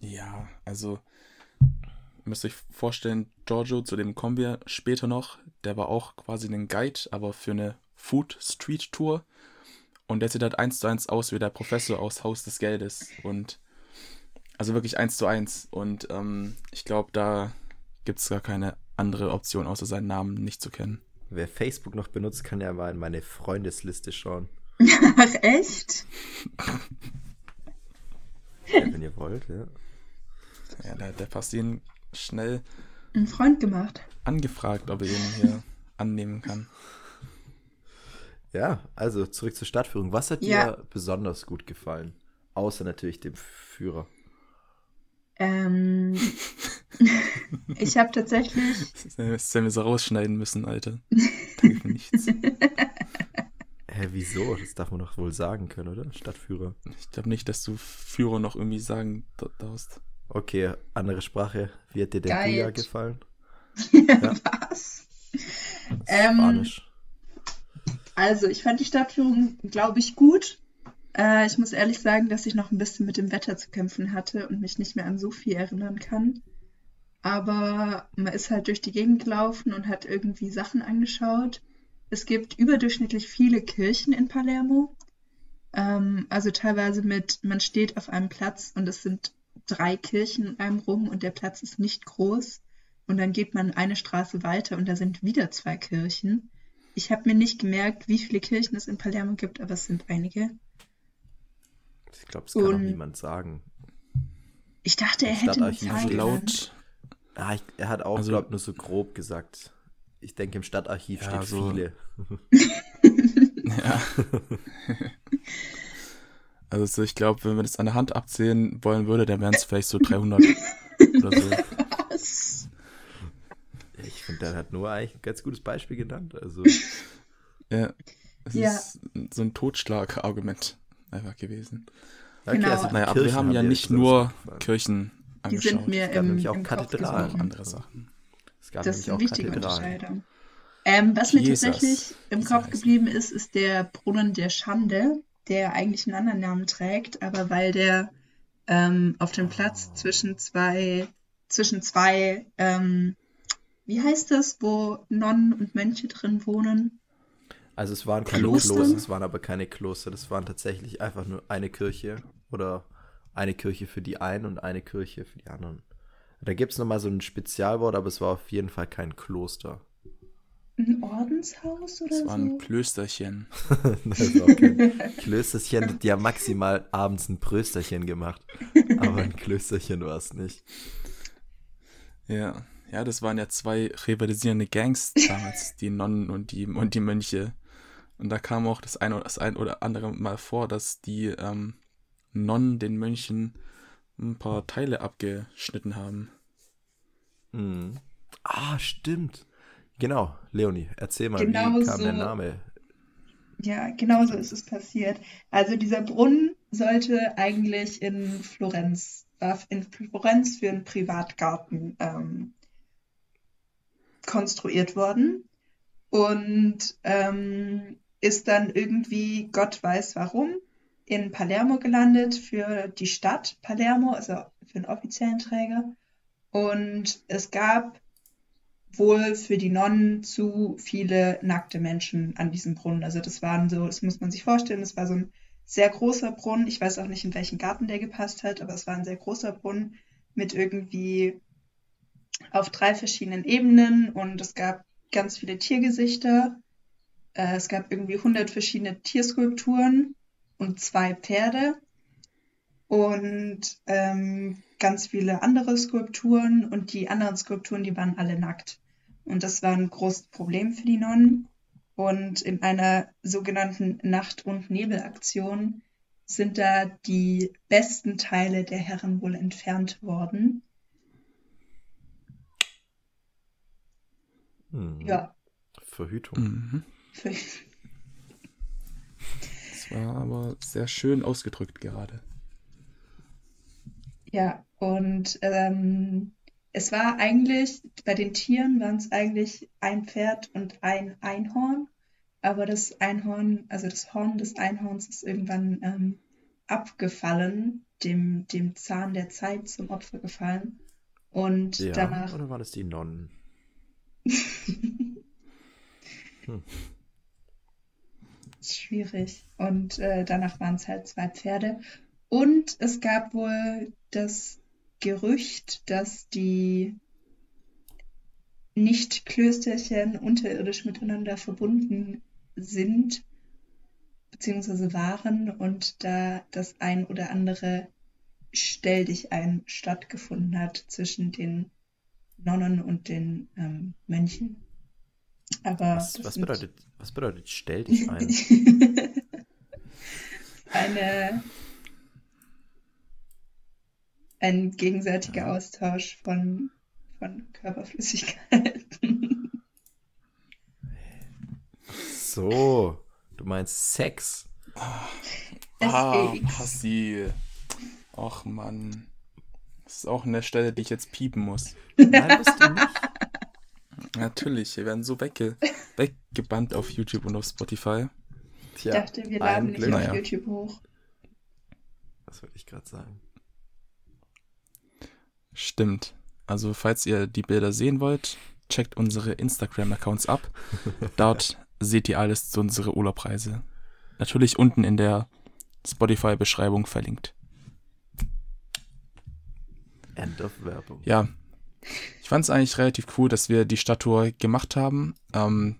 Ja, also ihr müsst euch vorstellen, Giorgio, zu dem kommen wir später noch, der war auch quasi ein Guide, aber für eine Food Street Tour. Und der sieht halt eins zu eins aus wie der Professor aus Haus des Geldes. Und also wirklich eins zu eins. Und ähm, ich glaube, da gibt es gar keine andere Option, außer seinen Namen nicht zu kennen. Wer Facebook noch benutzt, kann ja mal in meine Freundesliste schauen. Ach, echt? Ja, wenn ihr wollt, ja. Ja, der, der Pastin schnell Ein Freund gemacht. angefragt, ob er ihn hier annehmen kann. Ja, also zurück zur Stadtführung. Was hat Ja. dir besonders gut gefallen? Außer natürlich dem Führer. Ähm, ich habe tatsächlich, Das hätten wir so rausschneiden müssen, Alter. Danke für nichts. Hä, wieso? Das darf man doch wohl sagen können, oder? Stadtführer. Ich glaube nicht, dass du Führer noch irgendwie sagen da- darfst. Okay, andere Sprache. Wie hat dir der Guide. Guya gefallen? was? Ähm, Spanisch. Also, ich fand die Stadtführung, glaube ich, gut. Äh, ich muss ehrlich sagen, dass ich noch ein bisschen mit dem Wetter zu kämpfen hatte und mich nicht mehr an so viel erinnern kann. Aber man ist halt durch die Gegend gelaufen und hat irgendwie Sachen angeschaut. Es gibt überdurchschnittlich viele Kirchen in Palermo. Ähm, also teilweise mit, man steht auf einem Platz und es sind drei Kirchen in einem rum und der Platz ist nicht groß. Und dann geht man eine Straße weiter und da sind wieder zwei Kirchen. Ich habe mir nicht gemerkt, wie viele Kirchen es in Palermo gibt, aber es sind einige. Ich glaube, das kann auch und- niemand sagen. Ich dachte, er hätte eine Stadtarchiv Zahl. Laut, Ah, ich, er hat auch, Also- glaube nur so grob gesagt. Ich denke, im Stadtarchiv Ja, steht so- viele. ja. Also so, ich glaube, wenn wir das an der Hand abzählen wollen würde, dann wären es vielleicht so 300 oder so. Was? Ich finde, der hat nur eigentlich ein ganz gutes Beispiel genannt. Also, Ja, es Ja. ist so ein Totschlagargument einfach gewesen. okay, Genau. also die Naja, aber wir haben ja nicht nur. Kirchen Die angeschaut. sind mir Es gab im, nämlich auch im Kathedralen. geblieben. andere Sachen. Es gab Das ist nämlich eine auch wichtige Kathedralen. Unterscheidung. Ähm, was mir Jesus, tatsächlich im Kopf geblieben ist, ist der Brunnen der Schande, der eigentlich einen anderen Namen trägt, aber weil der ähm, auf dem Platz zwischen zwei, zwischen zwei, ähm, wie heißt das, wo Nonnen und Mönche drin wohnen? Also es waren keine Kloster? Kloster, es waren aber keine Kloster, das waren tatsächlich einfach nur eine Kirche oder eine Kirche für die einen und eine Kirche für die anderen. Da gibt es nochmal so ein Spezialwort, aber es war auf jeden Fall kein Kloster. Ein Ordenshaus oder Das war ein so? Klösterchen. das ist auch kein Klösterchen, die haben maximal abends ein Prösterchen gemacht. Aber ein Klösterchen war es nicht. Ja. Ja, das waren ja zwei rivalisierende Gangs damals, die Nonnen und die, und die Mönche. Und da kam auch das eine oder das ein oder andere Mal vor, dass die ähm, Nonnen den Mönchen ein paar Teile abgeschnitten haben. Mhm. Ah, stimmt. Genau, Leonie, erzähl mal, Genau wie kam der so. Name? Ja, genau so ist es passiert. Also dieser Brunnen sollte eigentlich in Florenz, war in Florenz für einen Privatgarten ähm, konstruiert worden und ähm, ist dann irgendwie, Gott weiß warum, in Palermo gelandet für die Stadt Palermo, also für einen offiziellen Träger. Und es gab wohl für die Nonnen zu viele nackte Menschen an diesem Brunnen. Also das waren so, das muss man sich vorstellen, das war so ein sehr großer Brunnen. Ich weiß auch nicht, in welchen Garten der gepasst hat, aber es war ein sehr großer Brunnen mit irgendwie auf drei verschiedenen Ebenen und es gab ganz viele Tiergesichter. Äh, es gab irgendwie 100 verschiedene Tierskulpturen und zwei Pferde und ähm, ganz viele andere Skulpturen und die anderen Skulpturen, die waren alle nackt. Und das war ein großes Problem für die Nonnen. Und in einer sogenannten Nacht- und Nebelaktion sind da die besten Teile der Herren wohl entfernt worden. Hm. Ja, Verhütung. Mhm. Das war aber sehr schön ausgedrückt gerade. ja. Und ähm, es war eigentlich, bei den Tieren waren es eigentlich ein Pferd und ein Einhorn. Aber das Einhorn, also das Horn des Einhorns ist irgendwann ähm, abgefallen, dem, dem Zahn der Zeit zum Opfer gefallen. Und Ja, danach oder waren es die Nonnen? ist schwierig. Und äh, danach waren es halt zwei Pferde. Und es gab wohl das Gerücht, dass die Nicht-Klösterchen unterirdisch miteinander verbunden sind, beziehungsweise waren und da das ein oder andere Stell dich ein stattgefunden hat zwischen den Nonnen und den ähm, Mönchen. Aber Was, was, bedeutet, was bedeutet stell dich ein? eine ein gegenseitiger Austausch von, von Körperflüssigkeiten. so, du meinst Sex. Ah, SX. Hassi. Och Mann. Das ist auch eine Stelle, die ich jetzt piepen muss. Nein, bist du nicht. Natürlich, wir werden so wegge weggebannt auf YouTube und auf Spotify. Ich Tja, dachte, wir laden nicht Glück. auf Naja. YouTube hoch. Das wollte ich gerade sagen. Stimmt. Also, falls ihr die Bilder sehen wollt, checkt unsere Instagram-Accounts ab. Dort seht ihr alles zu unserer Urlaubreise. Natürlich unten in der Spotify-Beschreibung verlinkt. End of Werbung. Ja, ich fand es eigentlich relativ cool, dass wir die Stadttour gemacht haben. Ähm,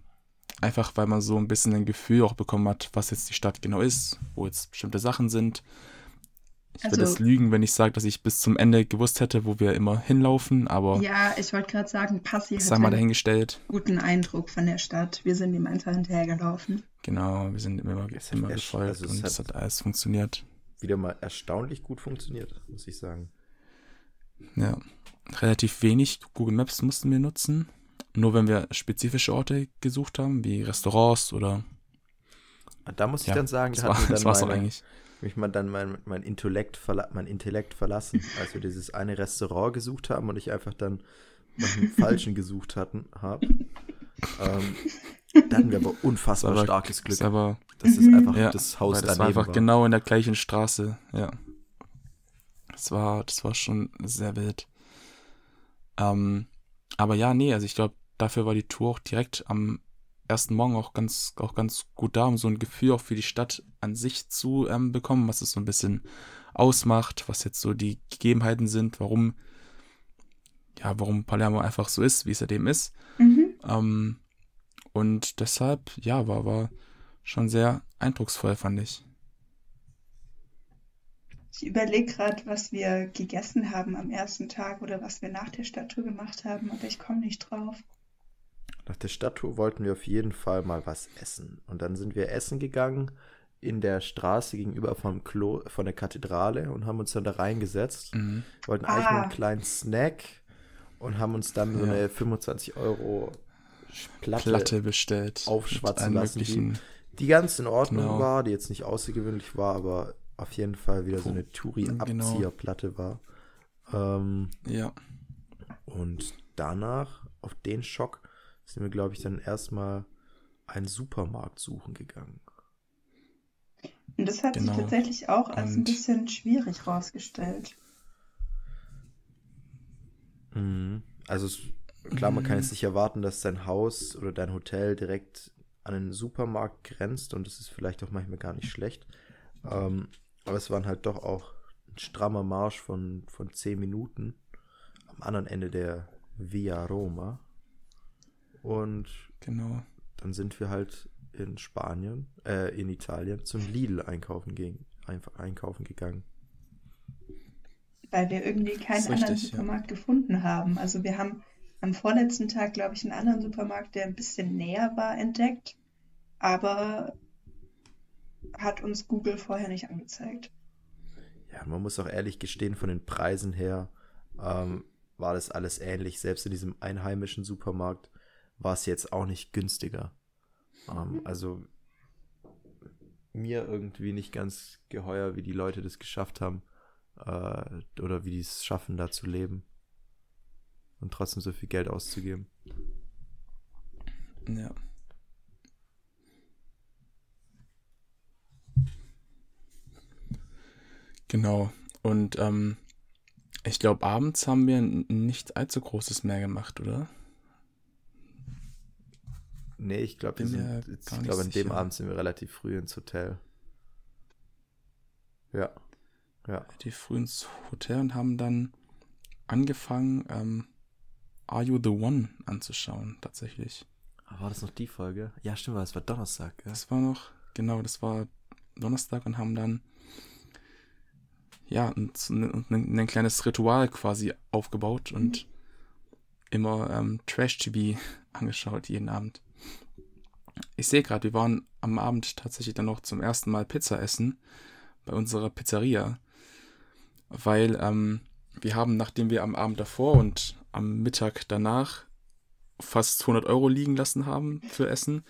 einfach weil man so ein bisschen ein Gefühl auch bekommen hat, was jetzt die Stadt genau ist, wo jetzt bestimmte Sachen sind. Ich würde Also- jetzt lügen, wenn ich sage, dass ich bis zum Ende gewusst hätte, wo wir immer hinlaufen, aber Ja, ich wollte gerade sagen, Passi sei mal dahingestellt. guten Eindruck von der Stadt. Wir sind ihm einfach hinterhergelaufen. Genau, wir sind immer, Es hat immer gefolgt also es und hat- es hat alles funktioniert. Wieder mal erstaunlich gut funktioniert, muss ich sagen. Ja, relativ wenig Google Maps mussten wir nutzen. Nur wenn wir spezifische Orte gesucht haben, wie Restaurants oder Da muss ich ja, dann sagen, das, da war, hat das dann war's meine, eigentlich. Mich mal dann mein, mein, Intellekt verla mein Intellekt verlassen, als wir dieses eine Restaurant gesucht haben und ich einfach dann nach dem falschen gesucht hatten habe. Ähm, da hatten wir aber unfassbar Das war- starkes Glück, Ist aber es Mhm. einfach Ja, das Haus das war einfach war. genau in der gleichen Straße, ja. Das war, das war schon sehr wild. Ähm, aber ja, nee, also ich glaube, dafür war die Tour auch direkt am ersten Morgen auch ganz, auch ganz gut da, um so ein Gefühl auch für die Stadt an sich zu ähm, bekommen, was es so ein bisschen ausmacht, was jetzt so die Gegebenheiten sind, warum, ja, warum Palermo einfach so ist, wie es seitdem ist. Mhm. Ähm, und deshalb, ja, war, war schon sehr eindrucksvoll, fand ich. Ich überlege gerade, was wir gegessen haben am ersten Tag oder was wir nach der Stadttour gemacht haben, aber ich komme nicht drauf. Nach der Stadttour wollten wir auf jeden Fall mal was essen. Und dann sind wir essen gegangen in der Straße gegenüber vom Klo, von der Kathedrale und haben uns dann da reingesetzt. Mhm. Wollten eigentlich nur Ah. einen kleinen Snack und haben uns dann so Ja. eine 25 Euro Platte, Platte bestellt. aufschwatzen lassen, die- die ganz in Ordnung Genau. war, die jetzt nicht außergewöhnlich war, aber auf jeden Fall wieder so eine Genau. Touri-Abzieherplatte war. Ähm, Ja, und danach, auf den Schock, sind wir, glaube ich, dann erstmal einen Supermarkt suchen gegangen. Und das hat Genau. sich tatsächlich auch als ein Und- bisschen schwierig rausgestellt. Mhm. Also es, klar, man kann Mhm. jetzt nicht erwarten, dass dein Haus oder dein Hotel direkt an einen Supermarkt grenzt und das ist vielleicht auch manchmal gar nicht schlecht. Ähm, aber es waren halt doch auch ein strammer Marsch von, von 10 Minuten am anderen Ende der Via Roma. Und genau. dann sind wir halt in Spanien, äh, in Italien zum Lidl einkaufen, einfach einkaufen gegangen. weil wir irgendwie keinen ist anderen richtig, ja. Supermarkt gefunden haben. Also wir haben am vorletzten Tag, glaube ich, einen anderen Supermarkt, der ein bisschen näher war, entdeckt, aber hat uns Google vorher nicht angezeigt. Ja, man muss auch ehrlich gestehen, von den Preisen her ähm, war das alles ähnlich. Selbst in diesem einheimischen Supermarkt war es jetzt auch nicht günstiger. Ähm, also mir irgendwie nicht ganz geheuer, wie die Leute das geschafft haben äh, oder wie die es schaffen, da zu leben und trotzdem so viel Geld auszugeben. Ja. Genau. Und ähm, ich glaube, abends haben wir nicht allzu großes mehr gemacht, oder? Nee, ich glaube, wir sind, ich glaube, an dem. Abend sind wir relativ früh ins Hotel. Ja. Ja. Relativ früh ins Hotel und haben dann angefangen, ähm, Are You the One anzuschauen, tatsächlich. Ah, War das noch die Folge? Ja, stimmt, das war Donnerstag, gell? Das war noch, genau, das war Donnerstag und haben dann ja ein, ein, ein kleines Ritual quasi aufgebaut und immer ähm, Trash-TV angeschaut jeden Abend. Ich sehe gerade, wir waren am Abend tatsächlich dann noch zum ersten Mal Pizza essen bei unserer Pizzeria, weil ähm, wir haben, nachdem wir am Abend davor und am Mittag danach fast 100 Euro liegen lassen haben für Essen,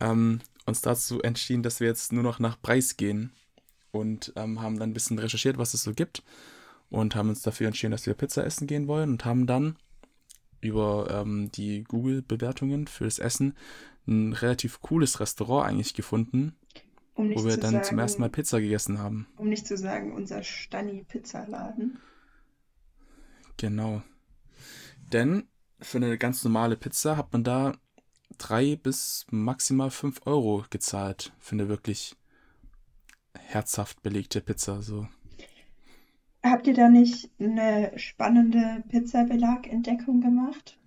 ähm, uns dazu entschieden, dass wir jetzt nur noch nach Preis gehen und ähm, haben dann ein bisschen recherchiert, was es so gibt und haben uns dafür entschieden, dass wir Pizza essen gehen wollen und haben dann über ähm, die Google-Bewertungen für das Essen ein relativ cooles Restaurant eigentlich gefunden, um wo wir dann sagen, zum ersten Mal Pizza gegessen haben. Um nicht zu sagen, unser Stani-Pizzaladen. Genau. Denn für eine ganz normale Pizza hat man da drei bis maximal fünf Euro gezahlt für eine wirklich herzhaft belegte Pizza. So. Habt ihr da nicht eine spannende Pizzabelag-Entdeckung gemacht?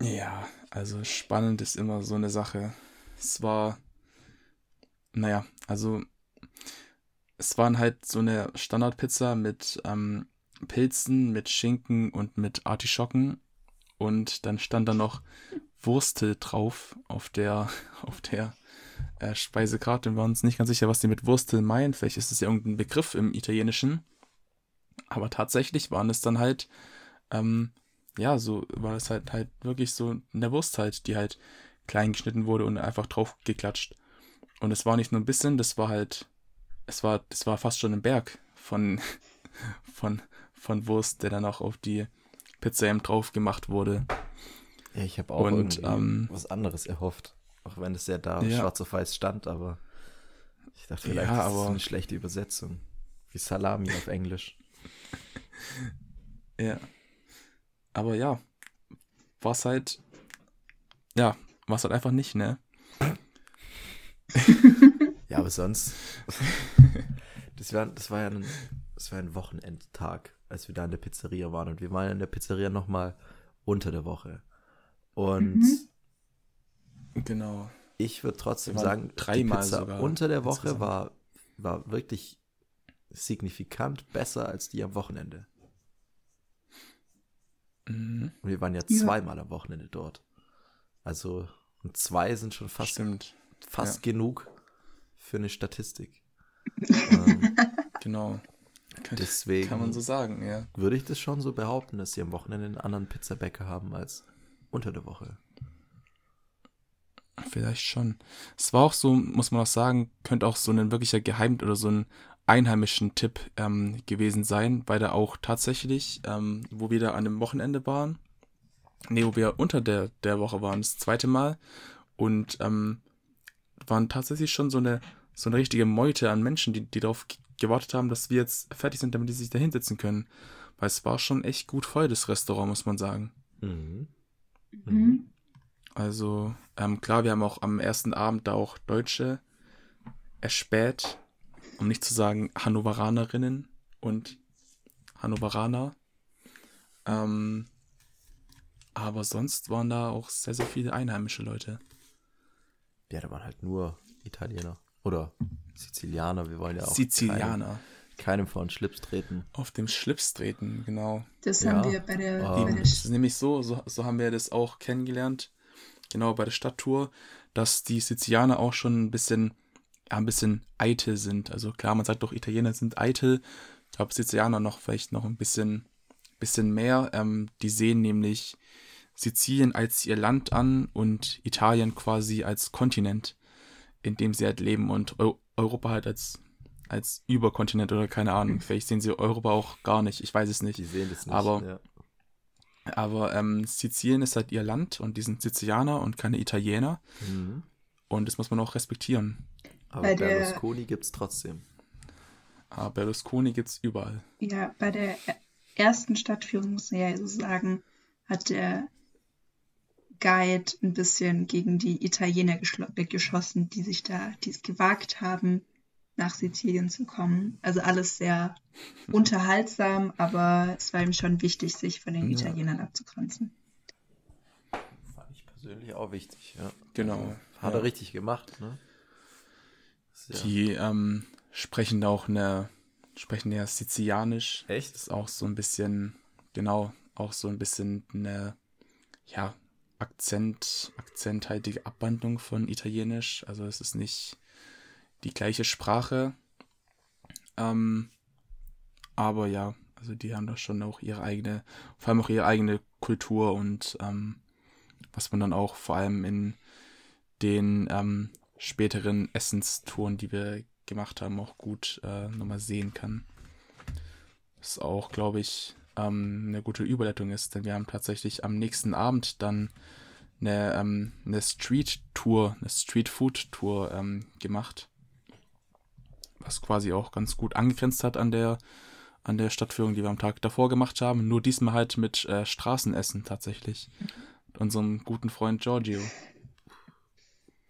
Ja, also spannend ist immer so eine Sache. Es war, naja, also es waren halt so eine Standardpizza mit ähm, Pilzen, mit Schinken und mit Artischocken und dann stand da noch Wurstel drauf auf der, auf der äh, Speisekarte. Wir waren uns nicht ganz sicher, was die mit Wurstel meinen. Vielleicht ist es ja irgendein Begriff im Italienischen. Aber tatsächlich waren es dann halt, ähm, ja, so war es halt halt wirklich so eine Wurst halt, die halt klein geschnitten wurde und einfach drauf geklatscht. Und es war nicht nur ein bisschen, das war halt, es war, das war fast schon ein Berg von, von, von Wurst, der dann auch auf die Pizza eben drauf gemacht wurde. Ja, ich habe auch und, ähm, was anderes erhofft. Auch wenn es ja da ja. schwarz auf weiß stand, aber ich dachte, vielleicht ja, ist es eine schlechte Übersetzung. Wie Salami auf Englisch. Ja. Aber ja, war es halt, ja, war es halt einfach nicht, ne? ja, aber sonst, das war, das war ja ein, das war ein Wochenendtag, als wir da in der Pizzeria waren. Und wir waren in der Pizzeria nochmal unter der Woche. Und mhm. Genau. Ich würde trotzdem sagen, dreimal sogar unter der Woche war, war wirklich signifikant besser als die am Wochenende. Mhm. Und wir waren ja zweimal am Wochenende dort. Also, und zwei sind schon fast, Stimmt. fast ja. genug für eine Statistik. ähm, genau. Kann, Deswegen kann man so sagen, ja. Würde ich das schon so behaupten, dass sie am Wochenende einen anderen Pizzabäcker haben als unter der Woche. Vielleicht schon. Es war auch so, muss man auch sagen, könnte auch so ein wirklicher Geheim- oder so ein einheimischen Tipp ähm, gewesen sein, weil da auch tatsächlich, ähm, wo wir da an dem Wochenende waren, nee, wo wir unter der, der Woche waren, das zweite Mal, und ähm, waren tatsächlich schon so eine, so eine richtige Meute an Menschen, die, die darauf gewartet haben, dass wir jetzt fertig sind, damit die sich da hinsetzen können. Weil es war schon echt gut voll, das Restaurant, muss man sagen. Mhm. Mhm. Also, ähm, klar, wir haben auch am ersten Abend da auch Deutsche erspäht, um nicht zu sagen Hannoveranerinnen und Hannoveraner. Ähm, aber sonst waren da auch sehr, sehr viele einheimische Leute. Ja, da waren halt nur Italiener. Oder Sizilianer, wir wollen ja auch. Sizilianer. Keinem, keinem vor den Schlips treten. Auf dem Schlips treten, genau. Das ja. haben wir bei der. Um, bei der das ist nämlich so, so, so haben wir das auch kennengelernt genau bei der Stadttour, dass die Sizilianer auch schon ein bisschen, ja, ein bisschen eitel sind. Also klar, man sagt doch, Italiener sind eitel. Ich glaube, Sizilianer noch vielleicht noch ein bisschen, bisschen mehr. Ähm, die sehen nämlich Sizilien als ihr Land an und Italien quasi als Kontinent, in dem sie halt leben und Eu Europa halt als, als Überkontinent oder keine Ahnung. Vielleicht sehen sie Europa auch gar nicht. Ich weiß es nicht. Die sehen das nicht. Aber ja. Aber ähm, Sizilien ist halt ihr Land und die sind Sizilianer und keine Italiener. Mhm. Und das muss man auch respektieren. Aber bei Berlusconi gibt es trotzdem. Aber Berlusconi gibt es überall. Ja, bei der ersten Stadtführung, muss man ja so sagen, hat der Guide ein bisschen gegen die Italiener geschossen, die sich da, die es gewagt haben, nach Sizilien zu kommen. Also alles sehr unterhaltsam, aber es war ihm schon wichtig, sich von den ja. Italienern abzugrenzen. persönlich auch wichtig, ja. Genau. Hat ja. er richtig gemacht, ne? Ja- Die ähm, sprechen auch eine, sprechen ja Sizilianisch. Echt? Das ist auch so ein bisschen, genau, auch so ein bisschen eine, ja, Akzent, akzenthaltige Abwandlung von Italienisch. Also es ist nicht die gleiche Sprache. Ähm, aber ja, also die haben da schon auch ihre eigene, vor allem auch ihre eigene Kultur und ähm, was man dann auch vor allem in den ähm, späteren Essenstouren, die wir gemacht haben, auch gut äh, nochmal sehen kann. Was auch, glaube ich, ähm, eine gute Überleitung ist, denn wir haben tatsächlich am nächsten Abend dann eine, ähm, eine Street-Tour, eine Street-Food-Tour ähm, gemacht. Was quasi auch ganz gut angegrenzt hat an der, an der Stadtführung, die wir am Tag davor gemacht haben. Nur diesmal halt mit äh, Straßenessen tatsächlich. Mit unserem guten Freund Giorgio.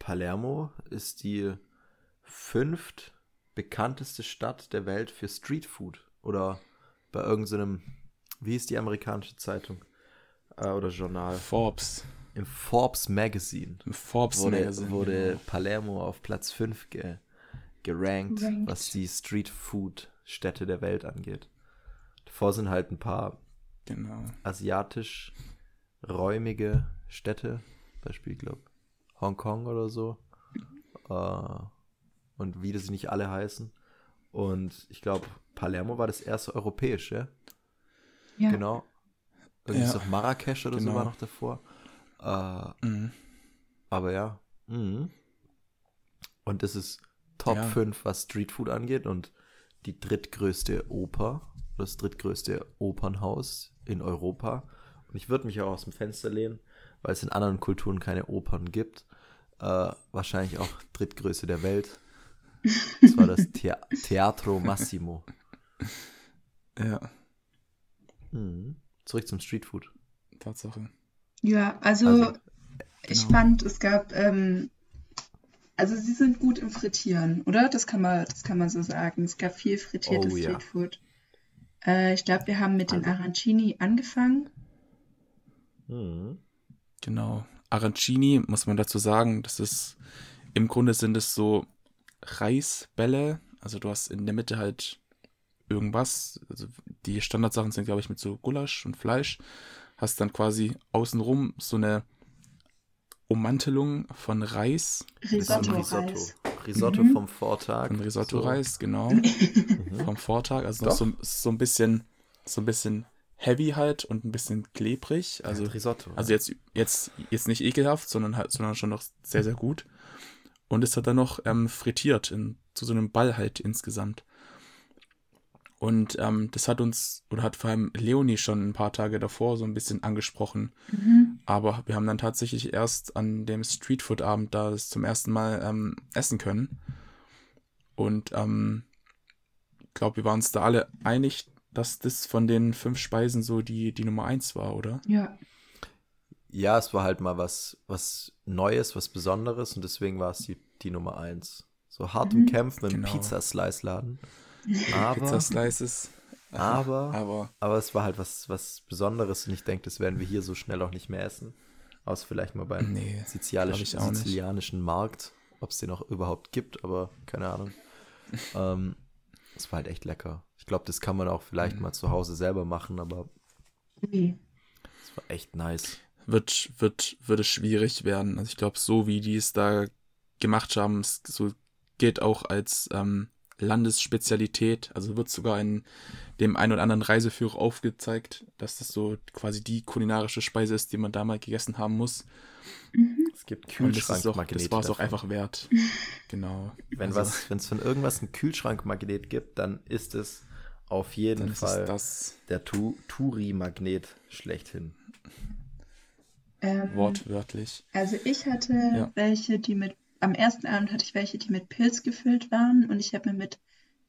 Palermo ist die fünft bekannteste Stadt der Welt für Streetfood. Oder bei irgendeinem, wie hieß die amerikanische Zeitung? Äh, oder Journal? Forbes. Im Forbes Magazine Im Forbes wurde, Magazine. wurde genau. Palermo auf Platz 5 ge, gerankt, Ranked. was die Streetfood-Städte der Welt angeht. Davor sind halt ein paar genau. asiatisch räumige Städte, Beispiel, glaube Hongkong oder so. Äh, und wie das nicht alle heißen. Und ich glaube, Palermo war das erste europäische, Ja. genau. Irgendwie Ja. ist auch Marrakesch oder so Genau. war noch davor. Äh, Mhm. aber ja. Mhm. Und das ist Top Ja. 5, was Streetfood angeht und die drittgrößte Oper, das drittgrößte Opernhaus in Europa. Und ich würde mich auch aus dem Fenster lehnen, weil es in anderen Kulturen keine Opern gibt. Äh, wahrscheinlich auch drittgrößte der Welt. Das war das Thea Teatro Massimo. Ja, Mhm. Zurück zum Streetfood. Tatsache. Ja, also, Also, ich genau. fand, es gab, ähm, also sie sind gut im Frittieren, oder? Das kann man, das kann man so sagen. Es gab viel frittiertes Oh, ja. Streetfood. Äh, ich glaube, wir haben mit den Also- Arancini angefangen. Mhm. Genau. Arancini, muss man dazu sagen, das ist, im Grunde sind es so Reisbälle. Also du hast in der Mitte halt irgendwas. Also die Standardsachen sind, glaube ich, mit so Gulasch und Fleisch. Hast dann quasi außenrum so eine Ummantelung von Reis, Risotto-Reis. Risotto Mhm. vom Vortag. von Risotto-Reis, genau. Mhm. vom Vortag. Also so, so ein bisschen, so ein bisschen heavy halt und ein bisschen klebrig. Also Also Risotto. Also jetzt, jetzt, jetzt nicht ekelhaft, sondern halt, sondern schon noch sehr, sehr gut. Und es hat dann noch ähm, frittiert in, zu so einem Ball halt insgesamt. Und ähm, das hat uns, oder hat vor allem Leonie schon ein paar Tage davor so ein bisschen angesprochen. Mhm. Aber wir haben dann tatsächlich erst an dem Streetfood-Abend da das zum ersten Mal ähm, essen können. Und ähm, ich glaube, wir waren uns da alle einig, dass das von den fünf Speisen so die, die Nummer eins war, oder? Ja, Ja, es war halt mal was, was Neues, was Besonderes und deswegen war es die, die Nummer eins. So hart Mhm. im Kämpfen mit einem Genau. Pizza-Slice-Laden. Aber, Pizza Slices. aber, Aber aber es war halt was, was Besonderes und ich denke, das werden wir hier so schnell auch nicht mehr essen. Außer vielleicht mal beim nee, sizilianischen, sizilianischen Markt, ob es den auch überhaupt gibt, aber keine Ahnung. ähm, es war halt echt lecker. Ich glaube, das kann man auch vielleicht Mhm. mal zu Hause selber machen, aber nee. es war echt nice. wird, wird, würde schwierig werden. Also ich glaube, so wie die es da gemacht haben, es so geht auch als ähm, Landesspezialität. Also wird sogar in dem einen oder anderen Reiseführer aufgezeigt, dass das so quasi die kulinarische Speise ist, die man da mal gegessen haben muss. Mhm. Es gibt Und das, Kühlschrankmagnete. das war es auch einfach wert. Genau. Wenn Also, was, wenn es von irgendwas ein Kühlschrankmagnet gibt, dann ist es auf jeden dann Fall das der tu Turi-Magnet schlechthin. Ähm, wortwörtlich. Also ich hatte Ja. welche, die mit, am ersten Abend hatte ich welche, die mit Pilz gefüllt waren und ich habe mir mit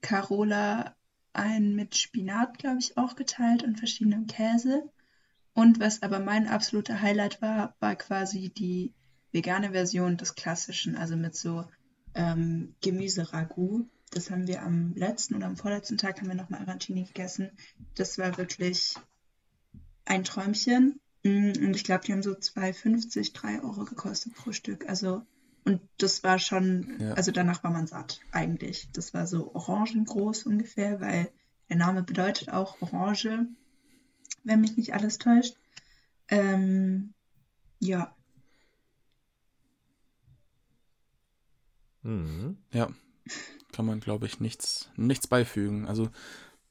Carola einen mit Spinat, glaube ich, auch geteilt und verschiedenem Käse. Und was aber mein absoluter Highlight war, war quasi die vegane Version des klassischen, also mit so ähm, Gemüse-Ragout. Das haben wir am letzten oder am vorletzten Tag haben wir nochmal Arancini gegessen. Das war wirklich ein Träumchen. Mm, Und ich glaube, die haben so 2,50, 3 Euro gekostet pro Stück. Also, und das war schon, Ja. also danach war man satt eigentlich. Das war so orangengroß ungefähr, weil der Name bedeutet auch Orange, wenn mich nicht alles täuscht. Ähm, ja, Mhm. Ja, kann man, glaube ich, nichts, nichts beifügen. Also,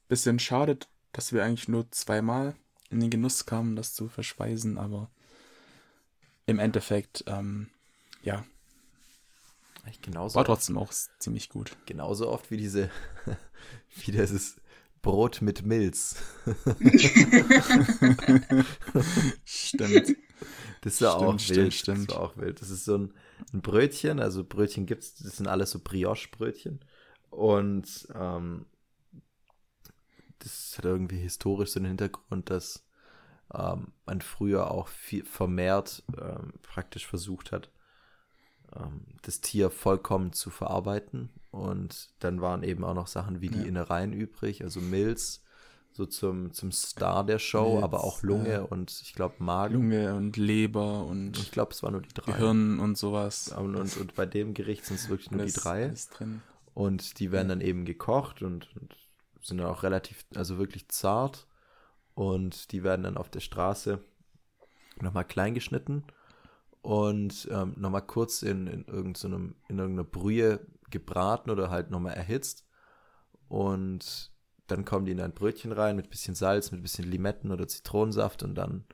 bisschen schade, dass wir eigentlich nur zweimal in den Genuss kamen, das zu verspeisen, aber im Endeffekt, ähm, ja, war trotzdem auch ziemlich gut. genauso oft wie diese, wie dieses Brot mit Milz. Stimmt. Das war auch Stimmt, wild. stimmt, stimmt. Das war auch wild. Das ist so ein, ein Brötchen, also Brötchen gibt's, das sind alles so Brioche-Brötchen. Und ähm, das hat irgendwie historisch so den Hintergrund, dass ähm, man früher auch viel vermehrt ähm, praktisch versucht hat, ähm, das Tier vollkommen zu verarbeiten. Und dann waren eben auch noch Sachen wie die Ja. Innereien übrig, also Milz, so zum, zum Star der Show, Milz, aber auch Lunge äh, und ich glaube Magen. Lunge und Leber Ich und glaube, es waren nur die drei. Gehirn und sowas. Und, und, und bei dem Gericht sind es wirklich nur Alles- die drei. alles drin. Und die werden dann eben gekocht und, und sind dann auch relativ, also wirklich zart. Und die werden dann auf der Straße nochmal klein geschnitten und ähm, nochmal kurz in, in, irgendeinem, in irgendeiner Brühe gebraten oder halt nochmal erhitzt. Und dann kommen die in ein Brötchen rein mit bisschen Salz, mit bisschen Limetten oder Zitronensaft und dann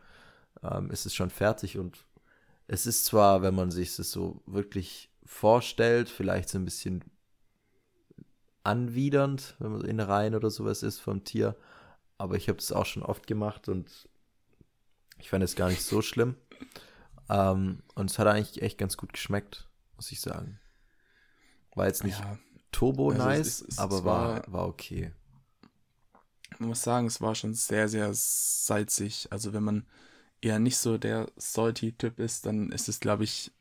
ähm, ist es schon fertig. Und es ist zwar, wenn man sich das so wirklich vorstellt, vielleicht so ein bisschen anwidernd, wenn man so Innereien oder sowas ist vom Tier. Aber ich habe das auch schon oft gemacht und ich fand es gar nicht so schlimm. Ähm, und es hat eigentlich echt ganz gut geschmeckt, muss ich sagen. War jetzt nicht Ja, turbo Also es nice, es- aber es war, war- war okay. man muss sagen, es war schon sehr, sehr salzig. Also wenn man eher nicht so der salty-Typ ist, dann ist es, glaube ich,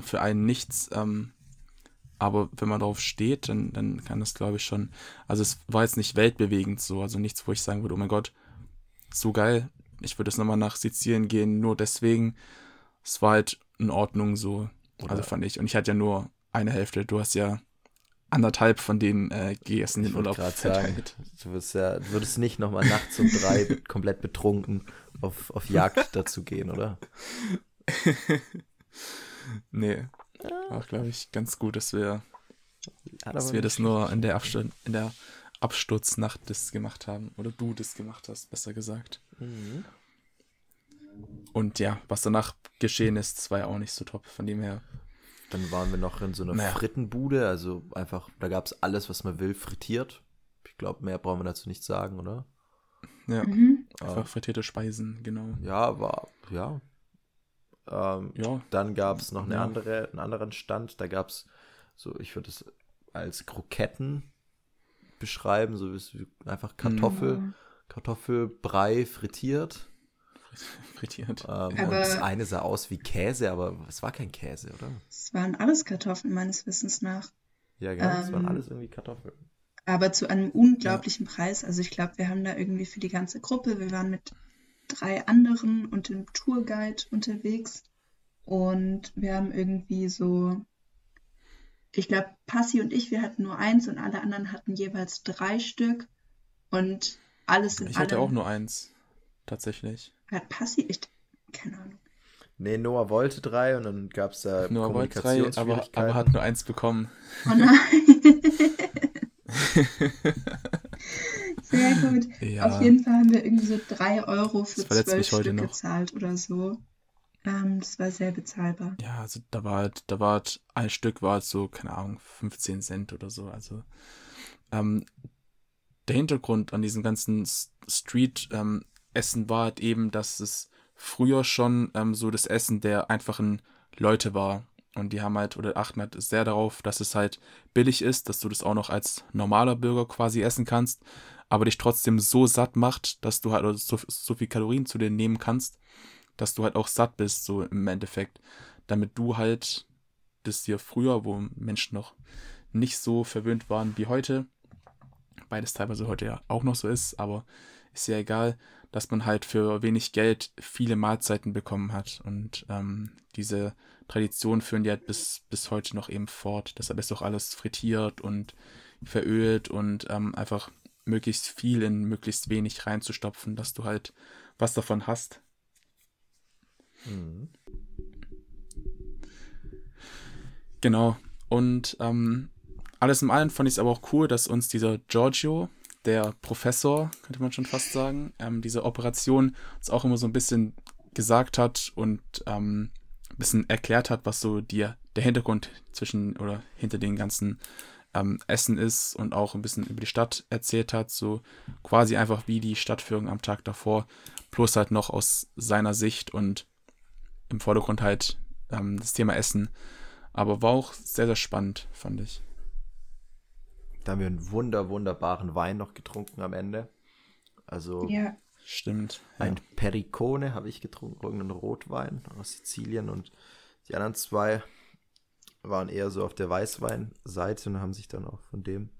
für einen nichts. Ähm, aber wenn man darauf steht, dann, dann kann es, glaube ich, schon. Also es war jetzt nicht weltbewegend so, also nichts, wo ich sagen würde, oh mein Gott, so geil. Ich würde jetzt nochmal nach Sizilien gehen, nur deswegen. Es war halt in Ordnung so. Oder- Also fand ich. Und ich hatte ja nur eine Hälfte. Du hast ja anderthalb von denen äh, gegessen wollte Urlaub gerade sagen, verteilt. du würdest ja, du würdest nicht nochmal nachts um drei komplett betrunken auf, auf Jagd dazu gehen, oder? Nee. War, glaube ich, ganz gut, dass wir, Hat dass wir das nur in der, Abstur in der Absturznacht das gemacht haben. Oder du das gemacht hast, besser gesagt. Mhm. Und ja, was danach geschehen ist, war ja auch nicht so top. Von dem her. Dann waren wir noch in so einer Naja. Frittenbude, also einfach, da gab es alles, was man will, frittiert. Ich glaube, mehr brauchen wir dazu nicht sagen, oder? Ja, Mhm. einfach frittierte Speisen, genau. Ja, war, ja. Ähm, Ja, Dann gab es noch eine Ja. andere, einen anderen Stand. Da gab es so, ich würde es als Kroketten beschreiben, so wie es wie einfach Kartoffel, Mhm. Kartoffelbrei frittiert. frittiert. Ähm, und das eine sah aus wie Käse, aber es war kein Käse, oder? Es waren alles Kartoffeln meines Wissens nach. Ja, genau, es waren Ähm, alles irgendwie Kartoffeln. Aber zu einem unglaublichen Preis. Also ich glaube, wir haben da irgendwie für die ganze Gruppe, wir waren mit drei anderen und dem Tourguide unterwegs. Und wir haben irgendwie so, ich glaube, Passi und ich, wir hatten nur eins und alle anderen hatten jeweils drei Stück. Und alles in Ich hatte auch nur eins. Tatsächlich. hat Passi, ich, keine Ahnung. Nee, Noah wollte drei und dann gab es da Nur wollte drei, aber, aber hat nur eins bekommen. Oh nein. Sehr gut. Ja. Auf jeden Fall haben wir irgendwie so drei Euro für zwölf Stück noch. gezahlt oder so. Ähm, das war sehr bezahlbar. Ja, also da war halt, da war halt, ein Stück war halt so, keine Ahnung, 15 Cent oder so. Also ähm, der Hintergrund an diesem ganzen Street-Essen war halt eben, dass es früher schon ähm, so das Essen der einfachen Leute war. Und die haben halt, oder achten halt sehr darauf, dass es halt billig ist, dass du das auch noch als normaler Bürger quasi essen kannst, aber dich trotzdem so satt macht, dass du halt so, so viel Kalorien zu dir nehmen kannst, dass du halt auch satt bist, so im Endeffekt. Damit du halt das hier früher, wo Menschen noch nicht so verwöhnt waren wie heute, beides teilweise heute ja auch noch so ist, aber ist ja egal, dass man halt für wenig Geld viele Mahlzeiten bekommen hat. Und ähm, diese Tradition führen die halt bis, bis heute noch eben fort. Deshalb ist auch alles frittiert und verölt und ähm, einfach möglichst viel in möglichst wenig reinzustopfen, dass du halt was davon hast. Mhm. Genau. Und ähm, alles in allem fand ich es aber auch cool, dass uns dieser Giorgio, der Professor, könnte man schon fast sagen, ähm, diese Operation uns auch immer so ein bisschen gesagt hat und ähm, ein bisschen erklärt hat, was so die, der Hintergrund zwischen oder hinter den ganzen ähm, Essen ist und auch ein bisschen über die Stadt erzählt hat, so quasi einfach wie die Stadtführung am Tag davor, plus halt noch aus seiner Sicht und im Vordergrund halt ähm, das Thema Essen. Aber war auch sehr, sehr spannend, fand ich. Da haben wir einen wunder, wunderbaren Wein noch getrunken am Ende. Also ja. Stimmt. Ein ja. Pericone habe ich getrunken, irgendeinen Rotwein aus Sizilien und die anderen zwei waren eher so auf der Weißweinseite und haben sich dann auch von dem,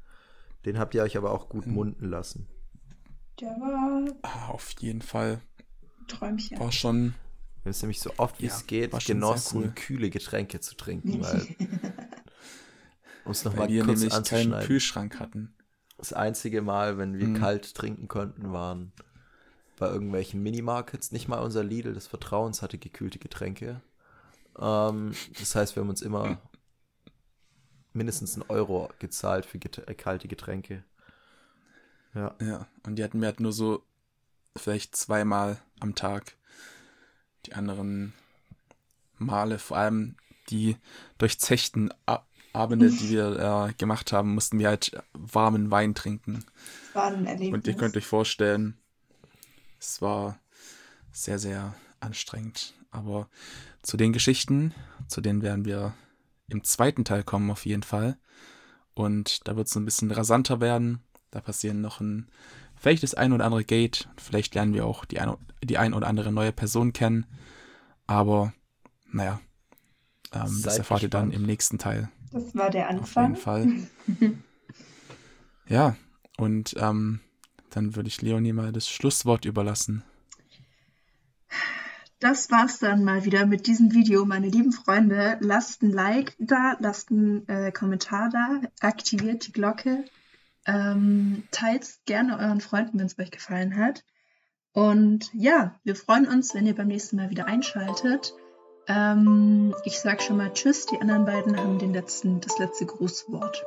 den habt ihr euch aber auch gut mhm. munden lassen. Der war. Ah, auf jeden Fall. Träumchen. War schon. Wir haben es nämlich so oft wie ja, es geht genossen, cool. kühle Getränke zu trinken, weil. um es nochmal kurz nämlich keinen Kühlschrank hatten. Das einzige Mal, wenn wir mhm. kalt trinken konnten, waren bei irgendwelchen Minimarkets. Nicht mal unser Lidl des Vertrauens hatte gekühlte Getränke. Ähm, das heißt, wir haben uns immer mindestens einen Euro gezahlt für get äh, kalte Getränke. Ja. Ja, und die hatten wir halt nur so vielleicht zweimal am Tag. Die anderen Male, vor allem die durchzechten Abende, die wir äh, gemacht haben, mussten wir halt warmen Wein trinken. War ein Erlebnis. Und ihr könnt euch vorstellen, es war sehr, sehr anstrengend. Aber zu den Geschichten, zu denen werden wir im zweiten Teil kommen auf jeden Fall. Und da wird es ein bisschen rasanter werden. Da passieren noch ein, vielleicht das ein oder andere Gate. Vielleicht lernen wir auch die ein, die ein oder andere neue Person kennen. Aber, naja, ähm, das erfahrt ihr dann im nächsten Teil. Das war der Anfang. Auf jeden Fall. ja, und ähm, dann würde ich Leonie mal das Schlusswort überlassen. Das war's dann mal wieder mit diesem Video, meine lieben Freunde. Lasst ein Like da, lasst einen äh, Kommentar da, aktiviert die Glocke, ähm, teilt gerne euren Freunden, wenn es euch gefallen hat. Und ja, wir freuen uns, wenn ihr beim nächsten Mal wieder einschaltet. Ähm, ich sag schon mal Tschüss, die anderen beiden haben den letzten, das letzte Grußwort.